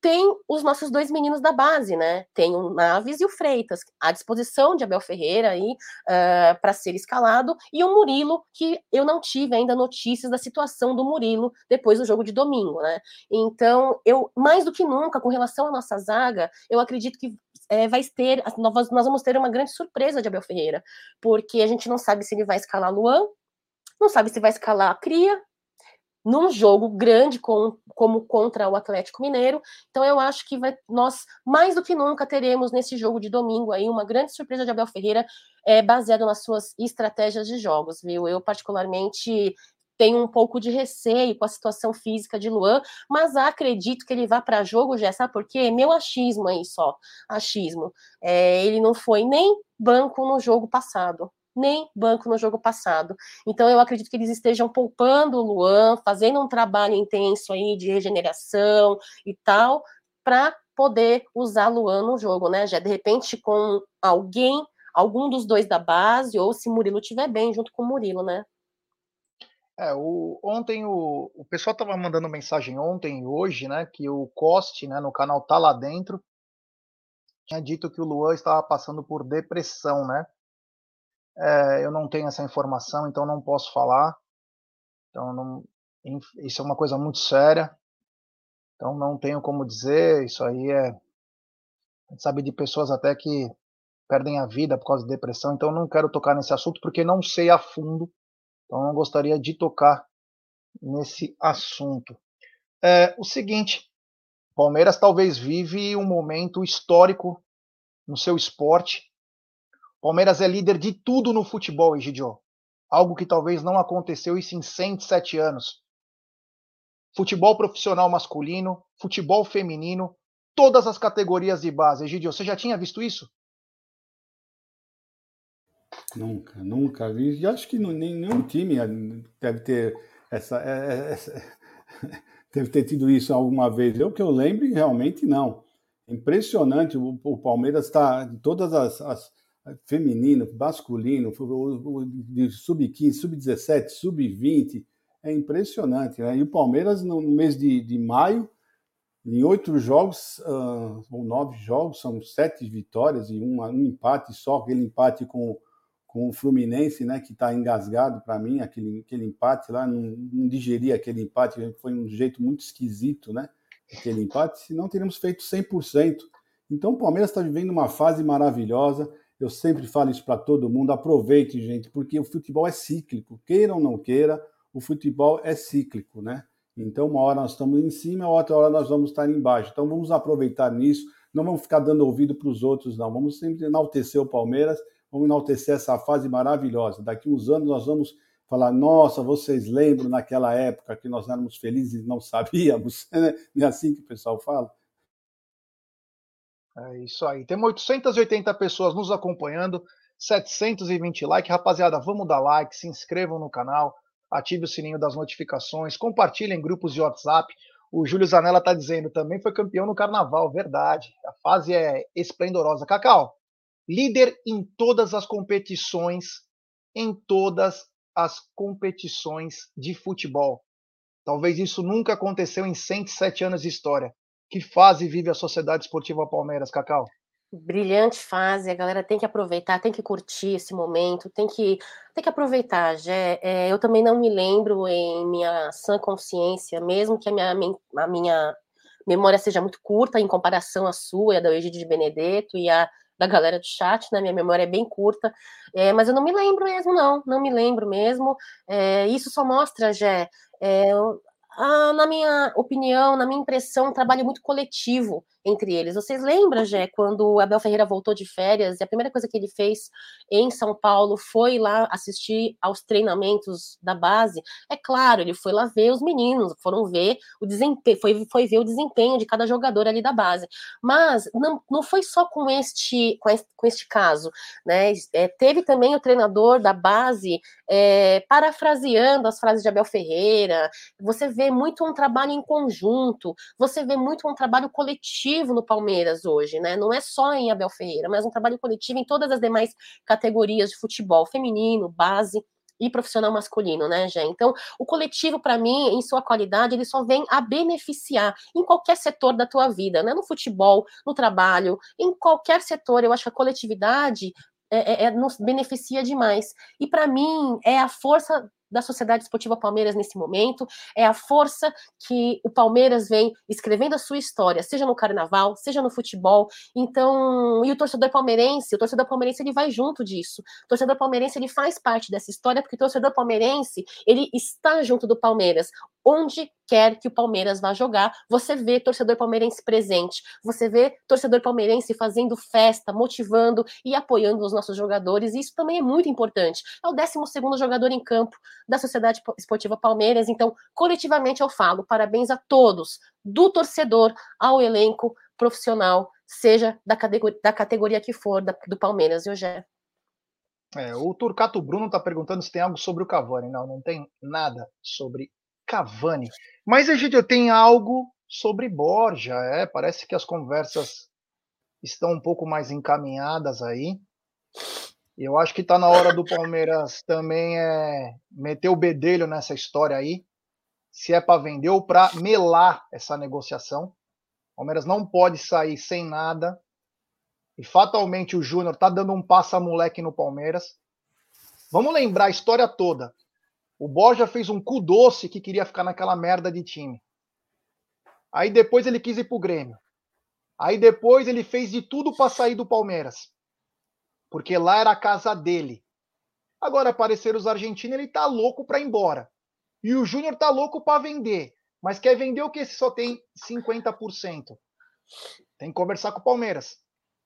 Tem os nossos dois meninos da base, né? Tem o Naves e o Freitas, à disposição de Abel Ferreira aí uh, para ser escalado, e o Murilo, que eu não tive ainda notícias da situação do Murilo depois do jogo de domingo, né? Então, eu, mais do que nunca, com relação à nossa zaga, eu acredito que é, vai ter, nós vamos ter uma grande surpresa de Abel Ferreira, porque a gente não sabe se ele vai escalar Luan, não sabe se vai escalar a cria num jogo grande com, como contra o Atlético Mineiro. Então eu acho que vai, nós mais do que nunca teremos nesse jogo de domingo aí uma grande surpresa de Abel Ferreira é, baseado nas suas estratégias de jogos, viu? Eu particularmente tenho um pouco de receio com a situação física de Luan, mas acredito que ele vá para jogo já, sabe por quê? Meu achismo aí só, achismo. É, ele não foi nem banco no jogo passado nem banco no jogo passado. Então eu acredito que eles estejam poupando o Luan, fazendo um trabalho intenso aí de regeneração e tal, para poder usar Luan no jogo, né? Já de repente com alguém, algum dos dois da base, ou se Murilo estiver bem junto com o Murilo, né? É, o, ontem o, o pessoal estava mandando mensagem ontem e hoje, né, que o Coste, né, no canal Tá Lá Dentro, tinha dito que o Luan estava passando por depressão, né? É, eu não tenho essa informação, então não posso falar. Então, não, isso é uma coisa muito séria. Então, não tenho como dizer. Isso aí é. A gente sabe de pessoas até que perdem a vida por causa de depressão. Então, não quero tocar nesse assunto porque não sei a fundo. Então, não gostaria de tocar nesse assunto. É o seguinte: Palmeiras talvez vive um momento histórico no seu esporte Palmeiras é líder de tudo no futebol, Egidio. Algo que talvez não aconteceu isso em 107 anos. Futebol profissional masculino, futebol feminino, todas as categorias de base. Egidio, você já tinha visto isso? Nunca, nunca vi. E acho que nenhum time deve ter essa, é, é, essa, deve ter tido isso alguma vez. Eu que eu lembro, realmente não. Impressionante, o, Palmeiras está de todas as, as feminino, masculino, de sub-15, sub-17, sub-20, é impressionante. Né? E o Palmeiras, no mês de, de maio, em oito jogos, uh, ou nove jogos, são sete vitórias e um, um empate só, aquele empate com, com o Fluminense, né, que está engasgado para mim, aquele, aquele empate lá, não, não digeri aquele empate, foi um jeito muito esquisito, né, aquele empate, senão teríamos feito 100%. Então o Palmeiras está vivendo uma fase maravilhosa, eu sempre falo isso para todo mundo, aproveite, gente, porque o futebol é cíclico, queira ou não queira, o futebol é cíclico, né? Então, uma hora nós estamos em cima, outra hora nós vamos estar embaixo. Então, vamos aproveitar nisso, não vamos ficar dando ouvido para os outros, não. Vamos sempre enaltecer o Palmeiras, vamos enaltecer essa fase maravilhosa. Daqui uns anos nós vamos falar: nossa, vocês lembram naquela época que nós éramos felizes e não sabíamos? Não é assim que o pessoal fala? É isso aí. Temos 880 pessoas nos acompanhando, 720 likes. Rapaziada, vamos dar like, se inscrevam no canal ative o sininho das notificações, compartilhe em grupos de WhatsApp. O Júlio Zanella está dizendo, também foi campeão no Carnaval, verdade. A fase é esplendorosa. Cacau, líder em todas as competições, em todas as competições de futebol. Talvez isso nunca aconteceu em 107 anos de história. Que fase vive a Sociedade Esportiva Palmeiras, Cacau? brilhante fase, a galera tem que aproveitar, tem que curtir esse momento, tem que, tem que aproveitar. Já, é, eu também não me lembro em minha sã consciência, mesmo que a minha, a minha memória seja muito curta em comparação à sua e a da Egídio de Benedetto e a da galera do chat, né? Minha memória é bem curta, é, mas eu não me lembro mesmo, não, não me lembro mesmo. É, isso só mostra, Jé, é, ah, na minha opinião, na minha impressão, um trabalho muito coletivo entre eles. Vocês lembram, Jé, quando Abel Ferreira voltou de férias e a primeira coisa que ele fez em São Paulo foi lá assistir aos treinamentos da base? É claro, ele foi lá ver os meninos, foram ver o desempenho, foi, foi ver o desempenho de cada jogador ali da base. Mas não, não foi só com este, com este, com este caso, né? É, teve também o treinador da base é, parafraseando as frases de Abel Ferreira. Você vê muito um trabalho em conjunto, você vê muito um trabalho coletivo coletivo no Palmeiras hoje, né? Não é só em Abel Ferreira, mas um trabalho coletivo em todas as demais categorias de futebol, feminino, base e profissional masculino, né, Jé? Então, o coletivo, para mim, em sua qualidade, ele só vem a beneficiar em qualquer setor da tua vida, né? No futebol, no trabalho, em qualquer setor. Eu acho que a coletividade é, é, é nos beneficia demais. E para mim, é a força da Sociedade Esportiva Palmeiras nesse momento, é a força que o Palmeiras vem escrevendo a sua história, seja no carnaval, seja no futebol. Então, e o torcedor palmeirense, o torcedor palmeirense ele vai junto disso. O torcedor palmeirense ele faz parte dessa história porque o torcedor palmeirense, ele está junto do Palmeiras. Onde quer que o Palmeiras vá jogar, você vê torcedor palmeirense presente, você vê torcedor palmeirense fazendo festa, motivando e apoiando os nossos jogadores, e isso também é muito importante. É o 12 segundo jogador em campo, da Sociedade Esportiva Palmeiras. Então, coletivamente eu falo, parabéns a todos, do torcedor ao elenco profissional, seja da categoria, da categoria que for, da, do Palmeiras, já. É, o Turcato Bruno está perguntando se tem algo sobre o Cavani. Não, não tem nada sobre Cavani. Mas, Egidio, tem algo sobre Borja. É, parece que as conversas estão um pouco mais encaminhadas aí. Eu acho que está na hora do Palmeiras também é, meter o bedelho nessa história aí. Se é para vender ou para melar essa negociação. O Palmeiras não pode sair sem nada. E fatalmente o Júnior está dando um passa-moleque no Palmeiras. Vamos lembrar a história toda. O Borja fez um cu doce que queria ficar naquela merda de time. Aí depois ele quis ir pro Grêmio. Aí depois ele fez de tudo para sair do Palmeiras porque lá era a casa dele. Agora apareceram os argentinos, ele tá louco para ir embora. E o Júnior tá louco para vender, mas quer vender o que se só tem 50%? Tem que conversar com o Palmeiras.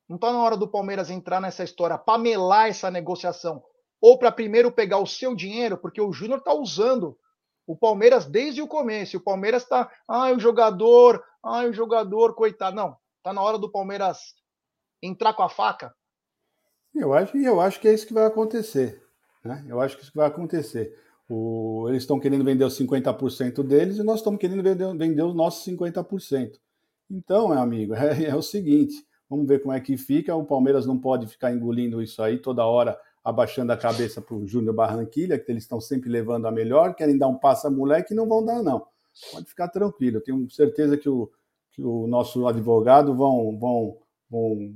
Não tá na hora do Palmeiras entrar nessa história, pamelar essa negociação, ou para primeiro pegar o seu dinheiro, porque o Júnior tá usando o Palmeiras desde o começo. O Palmeiras tá, ai, o jogador, ai, o jogador, coitado. Não, tá na hora do Palmeiras entrar com a faca Eu acho, eu acho que é isso que vai acontecer. Né? Eu acho que isso vai acontecer. O, eles estão querendo vender os 50% deles e nós estamos querendo vender, vender os nossos 50%. Então, meu amigo, é, é, o seguinte: vamos ver como é que fica. O Palmeiras não pode ficar engolindo isso aí toda hora, abaixando a cabeça para o Júnior Barranquilha, que eles estão sempre levando a melhor, querem dar um passo a moleque e não vão dar, não. Pode ficar tranquilo. Eu tenho certeza que o, que o nosso advogado vão, vão, vão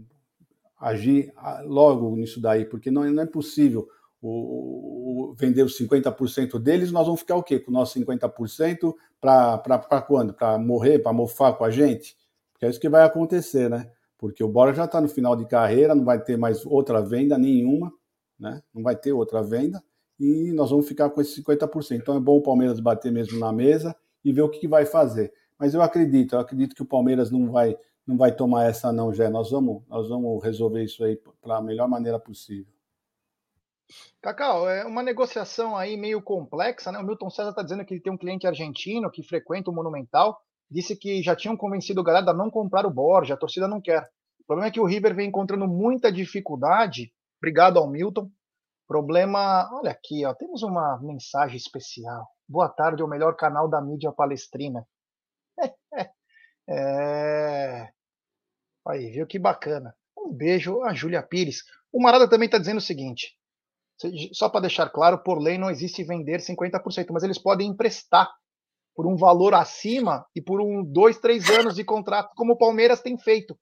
agir ah, logo nisso daí, porque não, não é possível o, o, vender os 50% deles, nós vamos ficar o quê? Com o nosso 50% para quando? Para morrer, para mofar com a gente? Porque é isso que vai acontecer, né? Porque o Bora já está no final de carreira, não vai ter mais outra venda nenhuma, né? Não vai ter outra venda e nós vamos ficar com esses 50%. Então é bom o Palmeiras bater mesmo na mesa e ver o que, vai fazer. Mas eu acredito, eu acredito que o Palmeiras não vai não vai tomar essa não, já. Nós vamos, nós vamos resolver isso aí para a melhor maneira possível. Cacau, é uma negociação aí meio complexa, né? O Milton César está dizendo que ele tem um cliente argentino que frequenta o Monumental, disse que já tinham convencido o galera a não comprar o Borja, a torcida não quer. O problema é que o River vem encontrando muita dificuldade. Obrigado ao Milton. Problema, olha aqui, ó, temos uma mensagem especial. Boa tarde ao melhor canal da mídia palestrina. é... Aí, viu que bacana. Um beijo a Júlia Pires. O Marada também está dizendo o seguinte: só para deixar claro, por lei não existe vender 50%, mas eles podem emprestar por um valor acima e por um dois, três anos de contrato, como o Palmeiras tem feito.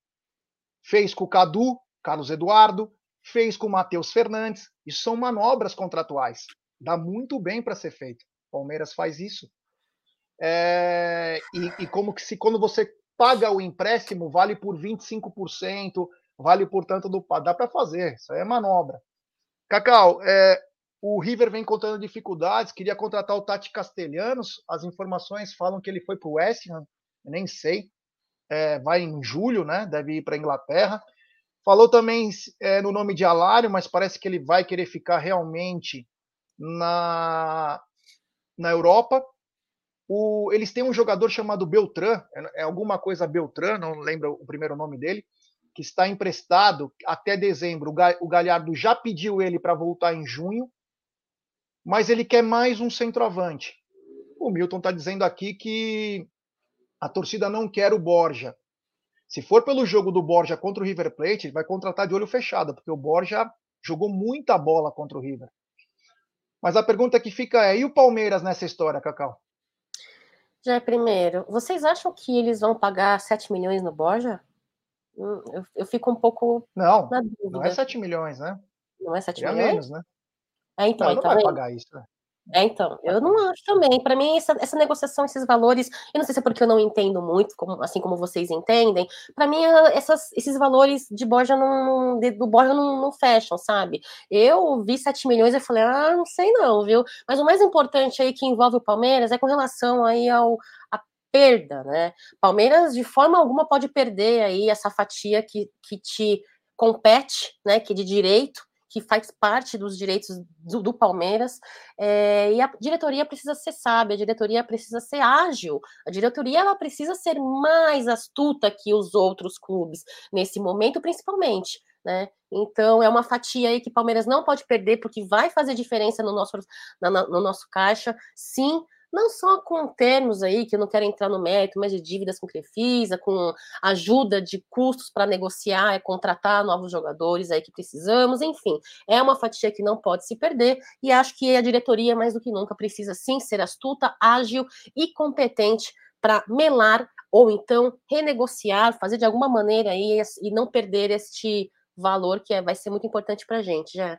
Fez com o Cadu, Carlos Eduardo, fez com o Matheus Fernandes. Isso são manobras contratuais. Dá muito bem para ser feito. Palmeiras faz isso. É, e, e, como que se quando você paga o empréstimo, vale por 25%, vale por tanto do. Dá para fazer, isso aí é manobra. Cacau, é, o River vem contando dificuldades, queria contratar o Tati Castelhanos. As informações falam que ele foi para o West Ham, nem sei. É, vai em julho, né? Deve ir para a Inglaterra. Falou também é, no nome de Alário, mas parece que ele vai querer ficar realmente na, na Europa. O, eles têm um jogador chamado Beltran, é, é alguma coisa Beltran, não lembro o primeiro nome dele que está emprestado até dezembro. O Galhardo já pediu ele para voltar em junho, mas ele quer mais um centroavante. O Milton está dizendo aqui que a torcida não quer o Borja. Se for pelo jogo do Borja contra o River Plate, ele vai contratar de olho fechado, porque o Borja jogou muita bola contra o River. Mas a pergunta que fica é: e o Palmeiras nessa história, Cacau? Já é primeiro, vocês acham que eles vão pagar 7 milhões no Borja? Hum, eu, eu fico um pouco não, na dúvida. Não é 7 milhões, né? Não é 7 milhões? menos, né? É, então, não, não então, vai pagar isso, né? É, então, eu não acho também. Para mim, essa, essa, negociação, esses valores, eu não sei se é porque eu não entendo muito, como, assim como vocês entendem. Para mim, essas, esses valores de Borja não, de, do Borja não, não, fecham, sabe? Eu vi 7 milhões e falei, ah, não sei não, viu? Mas o mais importante aí que envolve o Palmeiras é com relação aí ao, a perda, né? Palmeiras, de forma alguma, pode perder aí essa fatia que, que te compete, né? Que é de direito, que faz parte dos direitos do, do Palmeiras, é, e a diretoria precisa ser sábia, a diretoria precisa ser ágil, a diretoria ela precisa ser mais astuta que os outros clubes nesse momento, principalmente. Né? Então é uma fatia aí que Palmeiras não pode perder, porque vai fazer diferença no nosso, na, no nosso caixa. Sim, não só com termos aí, que eu não quero entrar no mérito, mas de dívidas com Crefisa, com ajuda de custos para negociar, contratar novos jogadores aí que precisamos, enfim, é uma fatia que não pode se perder e acho que a diretoria, mais do que nunca, precisa sim ser astuta, ágil e competente para melar ou então renegociar, fazer de alguma maneira aí e não perder este valor que é, vai ser muito importante para a gente, já.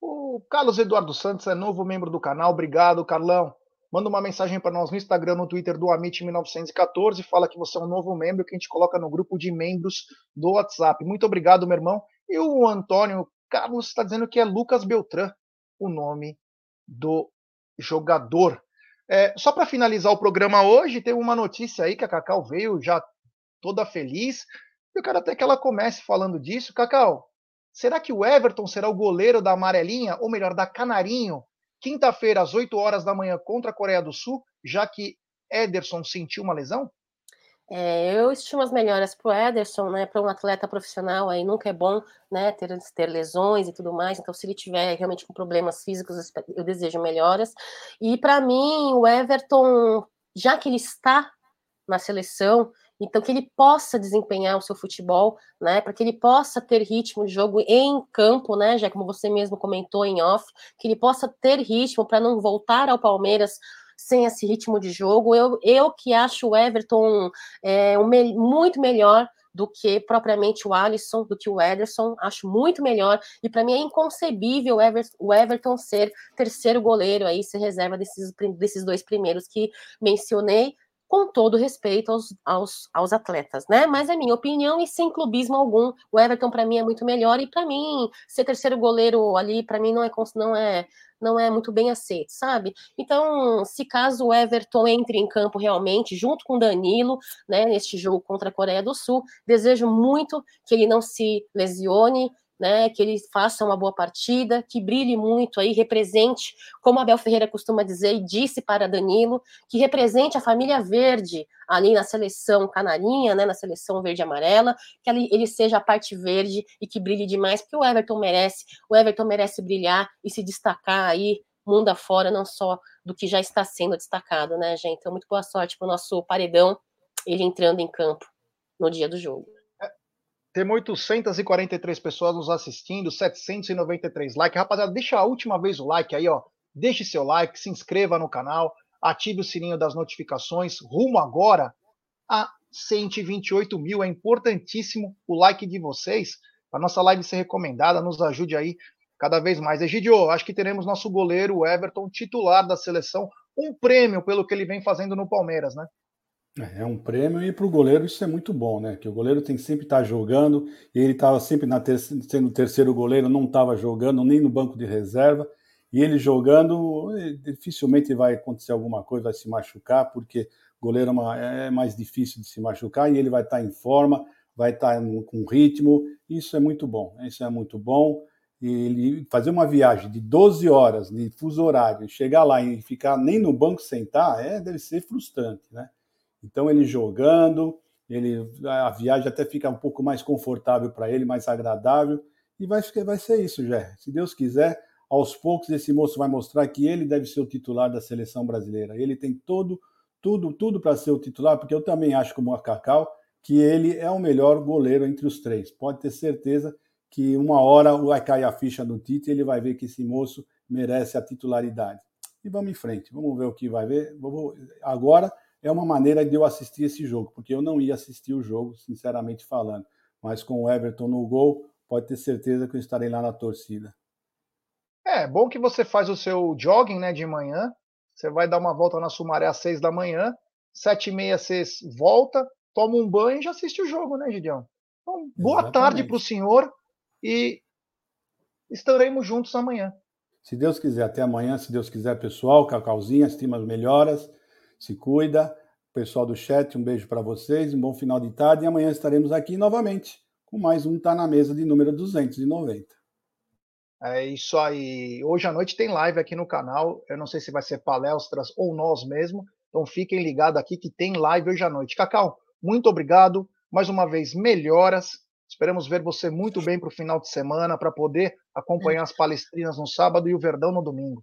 O Carlos Eduardo Santos é novo membro do canal. Obrigado, Carlão. Manda uma mensagem para nós no Instagram, no Twitter do Amit1914. Fala que você é um novo membro que a gente coloca no grupo de membros do WhatsApp. Muito obrigado, meu irmão. E o Antônio Carlos está dizendo que é Lucas Beltrán, o nome do jogador. É, só para finalizar o programa hoje, tem uma notícia aí que a Cacau veio já toda feliz. Eu quero até que ela comece falando disso. Cacau, Será que o Everton será o goleiro da amarelinha, ou melhor, da Canarinho, quinta-feira às 8 horas da manhã contra a Coreia do Sul, já que Ederson sentiu uma lesão? É, eu estimo as melhoras para o Ederson, né? Para um atleta profissional aí nunca é bom, né? Ter, ter lesões e tudo mais. Então, se ele tiver realmente com problemas físicos, eu desejo melhoras. E para mim, o Everton, já que ele está na seleção, então que ele possa desempenhar o seu futebol, né, para que ele possa ter ritmo de jogo em campo, né, já como você mesmo comentou em off, que ele possa ter ritmo para não voltar ao Palmeiras sem esse ritmo de jogo. Eu, eu que acho o Everton é, um muito melhor do que propriamente o Alisson, do que o Ederson, acho muito melhor, e para mim é inconcebível o, Ever o Everton ser terceiro goleiro aí, ser reserva desses, desses dois primeiros que mencionei, com todo respeito aos, aos, aos, atletas, né? Mas é minha opinião e sem clubismo algum. O Everton para mim é muito melhor e para mim ser terceiro goleiro ali para mim não é não é não é muito bem aceito, sabe? Então, se caso o Everton entre em campo realmente junto com Danilo, né, neste jogo contra a Coreia do Sul, desejo muito que ele não se lesione, né, que ele faça uma boa partida, que brilhe muito aí, represente, como Abel Ferreira costuma dizer e disse para Danilo, que represente a família verde ali na seleção canarinha, né, na seleção verde amarela, que ele, ele seja a parte verde e que brilhe demais, porque o Everton merece, o Everton merece brilhar e se destacar aí mundo afora, não só do que já está sendo destacado, né, gente? Então, muito boa sorte para o nosso paredão, ele entrando em campo no dia do jogo. Temos 843 pessoas nos assistindo, 793 likes. Rapaziada, deixa a última vez o like aí, ó. Deixe seu like, se inscreva no canal, ative o sininho das notificações. Rumo agora a 128 mil. É importantíssimo o like de vocês para nossa live ser recomendada. Nos ajude aí cada vez mais. Egidio, acho que teremos nosso goleiro Everton titular da seleção. Um prêmio pelo que ele vem fazendo no Palmeiras, né? É, um prêmio e para o goleiro isso é muito bom, né? Que o goleiro tem que sempre estar tá jogando e ele estava sempre na ter sendo terceiro goleiro, não estava jogando nem no banco de reserva e ele jogando dificilmente vai acontecer alguma coisa, vai se machucar porque goleiro é, uma, é mais difícil de se machucar e ele vai estar tá em forma, vai estar tá com ritmo. Isso é muito bom, isso é muito bom. E ele fazer uma viagem de 12 horas de fuso horário, chegar lá e ficar nem no banco sentar, é, deve ser frustrante, né? Então ele jogando, ele a viagem até fica um pouco mais confortável para ele, mais agradável e vai vai ser isso, já. Se Deus quiser, aos poucos esse moço vai mostrar que ele deve ser o titular da seleção brasileira. Ele tem todo tudo tudo para ser o titular, porque eu também acho como a Cacau que ele é o melhor goleiro entre os três. Pode ter certeza que uma hora vai cair a ficha no Tite e ele vai ver que esse moço merece a titularidade. E vamos em frente, vamos ver o que vai ver. Agora é uma maneira de eu assistir esse jogo, porque eu não ia assistir o jogo, sinceramente falando. Mas com o Everton no gol, pode ter certeza que eu estarei lá na torcida. É, bom que você faz o seu jogging né, de manhã. Você vai dar uma volta na Sumaré às seis da manhã, sete e meia você volta, toma um banho e já assiste o jogo, né, Gideão? Então, boa Exatamente. tarde para o senhor e estaremos juntos amanhã. Se Deus quiser, até amanhã, se Deus quiser, pessoal, Cacauzinha, estimas melhoras se cuida. Pessoal do chat, um beijo para vocês, um bom final de tarde e amanhã estaremos aqui novamente com mais um Tá na Mesa de número 290. É isso aí. Hoje à noite tem live aqui no canal. Eu não sei se vai ser palestras ou nós mesmo. Então fiquem ligados aqui que tem live hoje à noite. Cacau, muito obrigado. Mais uma vez, melhoras. Esperamos ver você muito bem para o final de semana, para poder acompanhar as palestrinas no sábado e o Verdão no domingo.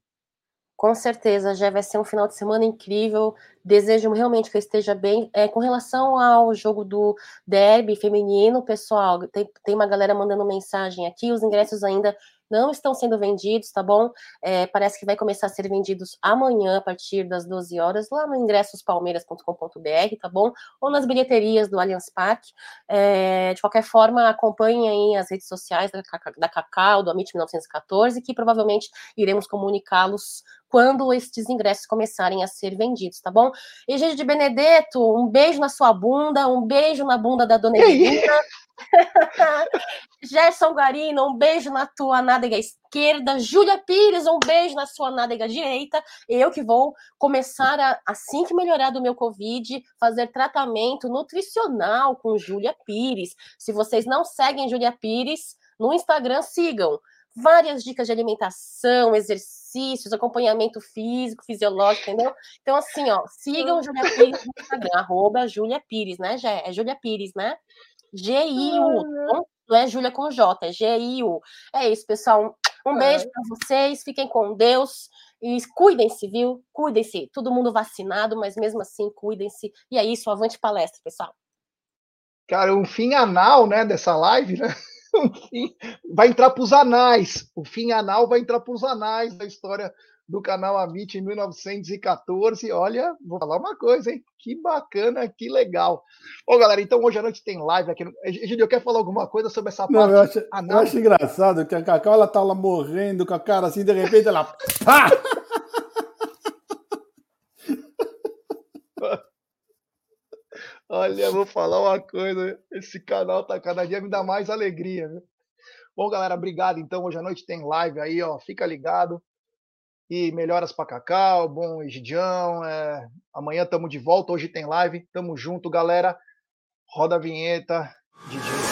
Com certeza, já vai ser um final de semana incrível. Desejo realmente que eu esteja bem. É, com relação ao jogo do derby feminino, pessoal, tem, tem uma galera mandando mensagem aqui. Os ingressos ainda não estão sendo vendidos, tá bom? É, parece que vai começar a ser vendidos amanhã, a partir das 12 horas, lá no ingressospalmeiras.com.br, tá bom? Ou nas bilheterias do Allianz Parque. É, de qualquer forma, acompanhem aí as redes sociais da, da Cacau, do Amit 1914, que provavelmente iremos comunicá-los quando estes ingressos começarem a ser vendidos, tá bom? Egídio de Benedetto, um beijo na sua bunda, um beijo na bunda da dona Edina. Gerson Guarino, um beijo na tua nádega esquerda. Júlia Pires, um beijo na sua nádega direita. Eu que vou começar, a, assim que melhorar do meu Covid, fazer tratamento nutricional com Júlia Pires. Se vocês não seguem Júlia Pires, no Instagram sigam. Várias dicas de alimentação, exercício exercícios, acompanhamento físico, fisiológico, entendeu? Então, assim, ó, sigam Júlia Pires no Instagram, arroba Júlia Pires, né, Gé? É Júlia Pires, né? G-I-U, tá não é Júlia com J, é G-I-U. É isso, pessoal. Um beijo para vocês, fiquem com Deus e cuidem-se, viu? Cuidem-se. Todo mundo vacinado, mas mesmo assim, cuidem-se. E é isso, avante palestra, pessoal. Cara, um fim anal, né, dessa live, né? Vai entrar para os anais. O fim anal vai entrar para os anais da história do canal Amit em 1914. Olha, vou falar uma coisa, hein? Que bacana, que legal. Ô, galera, então hoje à noite tem live aqui. No... Egidio, quer falar alguma coisa sobre essa Não, parte? Eu acho, eu acho engraçado que a Cacau, ela tá lá morrendo com a cara assim, de repente ela... Pá! Olha, vou falar uma coisa. Esse canal tá cada dia me dá mais alegria? Bom, galera, obrigado. Então, hoje à noite tem live aí, ó. Fica ligado. E melhoras para Cacau, bom Egidião. É... Amanhã estamos de volta. Hoje tem live. Tamo junto, galera. Roda a vinheta. DJ.